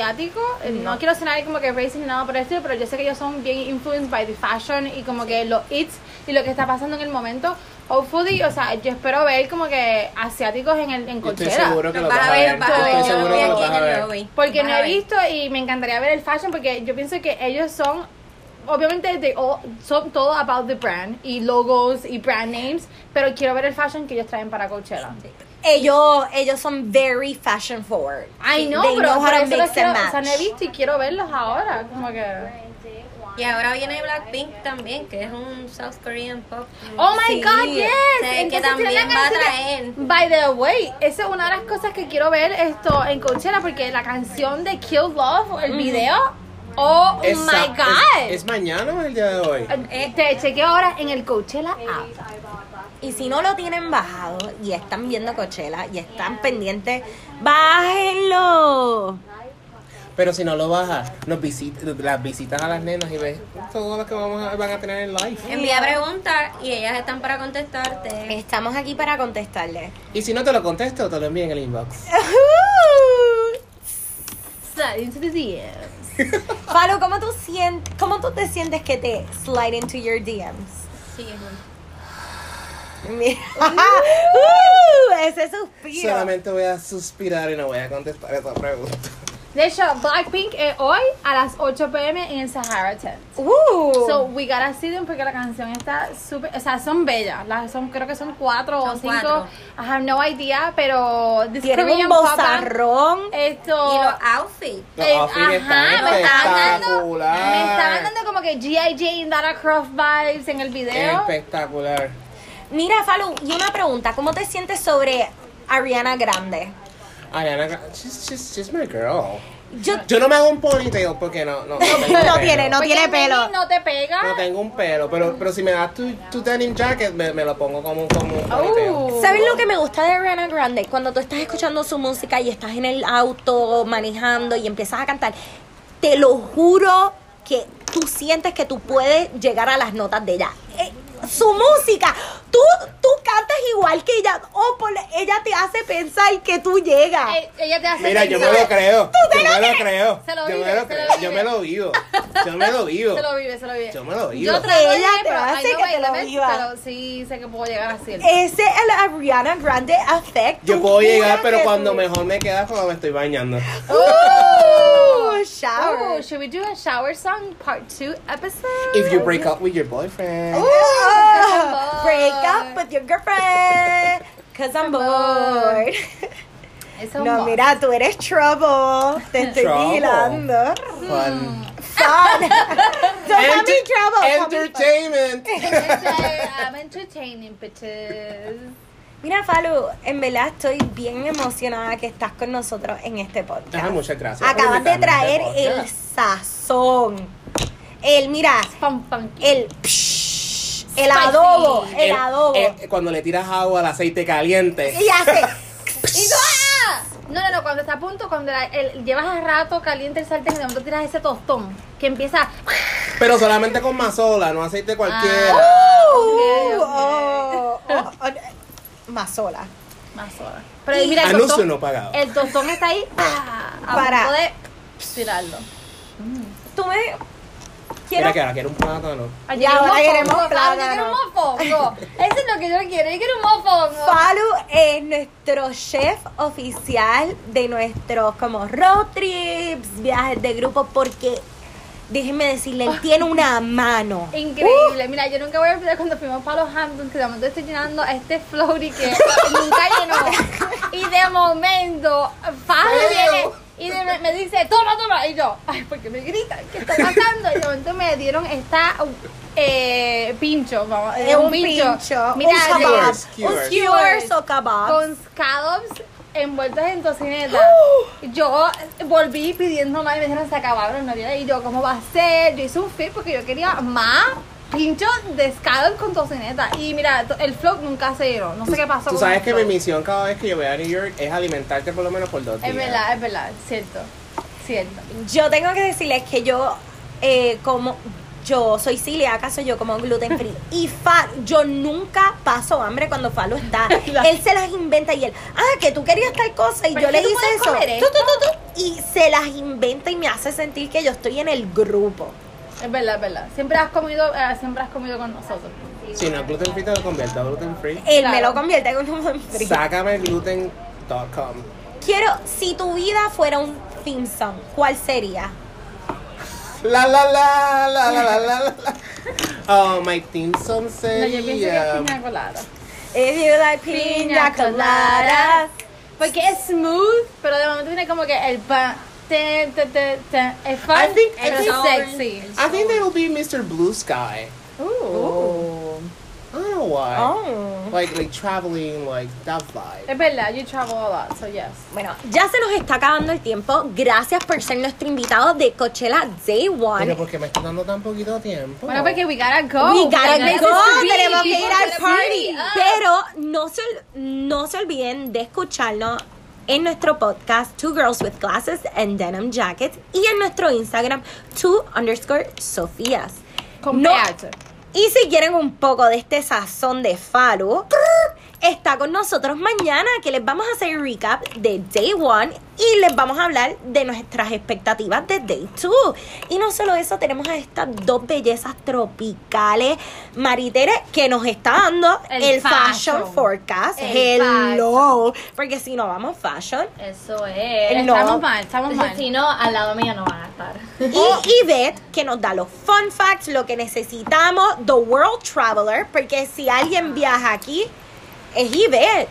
asiático. Eh, No, quiero sonar como que racing ni nada por el estilo, pero yo sé que ellos son bien influenced by the fashion y como que los hits y lo que está pasando en el momento. Hopefully, o sea, yo espero ver como que asiáticos en el en Coachella. seguro que Los lo vas a ver, ver. vas a ver. Estoy seguro que lo vas a ver. Porque no he visto y me encantaría ver el fashion porque yo pienso que ellos son obviamente they all- son todo about the brand y logos y brand names, pero quiero ver el fashion que ellos traen para Coachella. Ellos, ellos son very fashion forward. Ay, no, They pero know how to eso mix quiero, and o sea, no he match. visto y quiero verlos ahora, como que Y ahora viene Blackpink también, que es un South Korean pop. Oh my Sí. god, yes. Sé que Entonces también la va a canción de- traer. By the way, esa es una de las cosas que quiero ver esto en Coachella porque la canción de Kill Love, el video, oh Es- my es- god. ¿Es, mañana o el día de hoy? Eh, Te chequeo ahora en el Coachella app. Y si no lo tienen bajado y están viendo Coachella y están pendientes, bájenlo. Pero si no lo bajas, nos visita, las visitas a las nenas y ves todo lo que vamos a, van a tener en live. Envía preguntas y ellas están para contestarte. Estamos aquí para contestarles. Y si no te lo contesto, te lo envío en el inbox. Slide into the DMs. Falo, ¿cómo tú, sient- ¿cómo tú te sientes que te slide into your DMs? Sigue, Juan. Mira. Uh, ese suspiro. Solamente voy a suspirar y no voy a contestar esa pregunta. De hecho, Blackpink es hoy a las 8 pm en el Sahara Tent. Uh. So, we gotta see them porque la canción está súper, o sea, son bellas. Las son, creo que son cuatro o Son cinco. cuatro. I have no idea, pero this Tienen un bozarrón. Esto. Y los outfits. Los eh, outfits ajá, me estaban dando, me estaban dando como que G.I. Jane y Lara Croft vibes en el video. Espectacular. Mira, Falu, y una pregunta. ¿Cómo te sientes sobre Ariana Grande? Ariana, Gra- she's, she's, she's my girl. Yo, Yo no me hago un ponytail porque no, no, no, no tiene, no Porque tiene pelo. No te pega. No tengo un pelo, pero, pero si me das tu, tu denim jacket, me, me lo pongo como, como un ponytail. Oh. ¿Sabes lo que me gusta de Ariana Grande? Cuando tú estás escuchando su música y estás en el auto manejando y empiezas a cantar, te lo juro que tú sientes que tú puedes llegar a las notas de ella. Eh, su música, tú, tú cantas igual que ella. Oh, por- ella te hace pensar que tú llegas. Eh, ella te hace Mira, yo me pensar. lo creo. Yo me lo creo. Se lo Yo vive, me lo se creo. lo Yo vive. me lo vivo. Yo me lo vivo. Se lo vive, se lo vive. Yo me lo vivo. Yo trato de Ella te pero hace que te lo viva. Pero sí sé que puedo llegar así. Ese es el Ariana Grande effect. Yo Tú puedo llegar, pero cuando tú- mejor me queda cuando me estoy bañando. Oh, Oh, shower. should we do a shower song part two episode? If you break up with your boyfriend. Oh, break up with your girlfriend. Cause I'm bored. No, mira, tú eres trouble. Te estoy Trouble. vigilando. Fun. Fun. Don't me trouble. Entertainment. I'm entertaining bitches. Mira, Falu, en verdad estoy bien emocionada que estás con nosotros en este podcast. Ajá, muchas gracias. Acabas de a traer este el sazón. El, mira, Fun funky. el psh, el Spicy. adobo, el El- adobo. eh, cuando le tiras agua al aceite caliente. y hace. Y tú, ¡ah! No, no, no, cuando está a punto, cuando la- el- llevas a rato caliente el sartén y de momento tiras ese tostón que empieza. Pero solamente con mazola, no aceite cualquiera. Ah. Uh, ok, ok. oh, oh, oh, más sola. Más sola. Pero mira, el Anuncio tostón, no pagado. el tostón está ahí ah, a Para. punto de tirarlo. Tú me. Mira Quiero. que ahora quiero un plátano. Y ahora un queremos mofongo, claro, Yo quiero un mofongo. Eso es lo que yo quiero. Yo quiero un mofongo. Falu es nuestro chef oficial de nuestros como road trips, viajes de grupo, porque déjenme decirle, él tiene una mano. Increíble. Mira, yo nunca voy a olvidar cuando fuimos para los Hamptons, que de momento estoy llenando este floaty que nunca llenó. Y de momento, Fabio viene y de- me dice, toma, toma. Y yo, ay, porque me gritan, ¿qué está pasando? Y de momento me dieron esta eh, pincho, vamos, Es un pincho, Mira, un kebab, Skewers, un skewers. skewers o kebab. con scallops envueltos en tocineta. Yo volví pidiendo más y me dijeron, se acabaron, no viene. Y yo, ¿cómo va a ser? Yo hice un fit porque yo quería más pincho de scallops con tocineta. Y mira, to- el float nunca se llenó. No sé qué pasó Tú con sabes el que mi misión cada vez que yo voy a New York es alimentarte por lo menos por dos días. Es verdad, es verdad, cierto. Cierto. Yo tengo que decirles que yo, eh, como yo soy celíaca, soy yo como gluten free. Y fa, yo nunca paso hambre cuando Falo está. él se las inventa y él, ah, que tú querías tal cosa y yo le hice eso. y se las inventa y me hace sentir que yo estoy en el grupo. Es verdad, es verdad. Siempre has comido, eh, siempre has comido con nosotros. Si no es gluten free, te lo convierto a gluten free. Él Claro. me lo convierte en un gluten free. Sácame gluten.com. Quiero, si tu vida fuera un theme song, ¿cuál sería? La la la la la la la la. Oh, my theme song No, yo pienso que es sería. piña colada. If you like piña coladas. Porque es smooth, pero de momento viene como que el pan. Es fun, I think- pero I think- sexy. I think they will be Mr. Blue Sky. Ooh. I don't know why. Oh. Like like traveling like that vibe. Es verdad, you travel a lot, so yes. Bueno, ya se nos está acabando el tiempo. Gracias por ser nuestro invitado de Coachella Day Pero One. ¿por qué me está dando tan poquito tiempo? Bueno, porque we gotta go. We gotta Places go, to be, tenemos que ir al party. Pero no se, no se olviden de escucharnos en nuestro podcast Two Girls with Glasses and Denim Jackets y en nuestro Instagram Two underscore Sofías. Con No- PH. Y si quieren un poco de este sazón de Falu, está con nosotros mañana que les vamos a hacer recap de Day One y les vamos a hablar de nuestras expectativas de Day Two. Y no solo eso, tenemos a estas dos bellezas tropicales, Maritere, que nos está dando el, El fashion. fashion. forecast. El Hello. Porque si no vamos fashion. Eso es. No. Estamos mal, estamos mal. Si no, al lado mío no van a estar. Y Yvette, que nos da los fun facts, lo que necesitamos, The World Traveler, porque si alguien viaja aquí, es Yvette.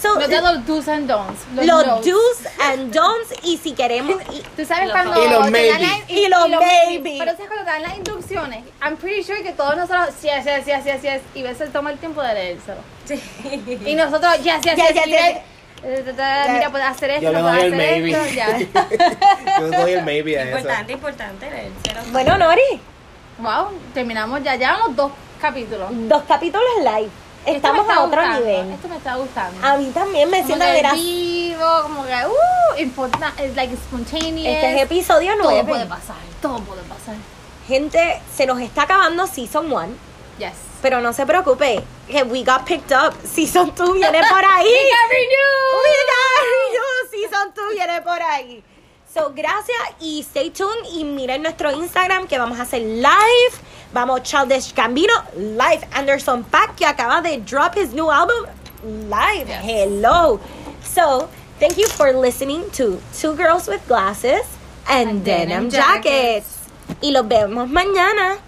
So, da los do's and don'ts. los notes. do's and don'ts, y si queremos... y- Tú sabes Los cuando Y los maybe. la- Y los maybe. Pero sabes cuando te dan las instrucciones, I'm pretty sure que todos nosotros, yes, yes, yes, yes, yes, y ves él toma el tiempo de leérselo. Y nosotros, yes, yes, Yes, yes, yes, y yes. ves, eh, mira, puedes hacer esto, Yo le doy el hacer maybe. esto, ya. Yo doy el maybe a eso. Importante, importante. leérselo. Bueno, Nori, Wow, terminamos ya, llevamos dos capítulos. dos capítulos live. Estamos a otro gustando, nivel. Esto me está gustando. A mí también me siento verás. vivo, como que, uh, important, it's like spontaneous. Este es episodio todo 9. puede pasar, todo puede pasar. Gente, se nos está acabando Season 1. Yes. Pero no se preocupe, que we got picked up. Season 2 viene por ahí. We got renewed. We got renewed. Season 2 viene por ahí. So, gracias y stay tuned. Y miren nuestro Instagram que vamos a hacer live. Vamos, Childish Gambino, live. Anderson Pack, que acaba de drop his new album, live. Hello. So, thank you for listening to Two Girls with Glasses and, And Denim, Denim Jackets. Jackets. Y los vemos mañana.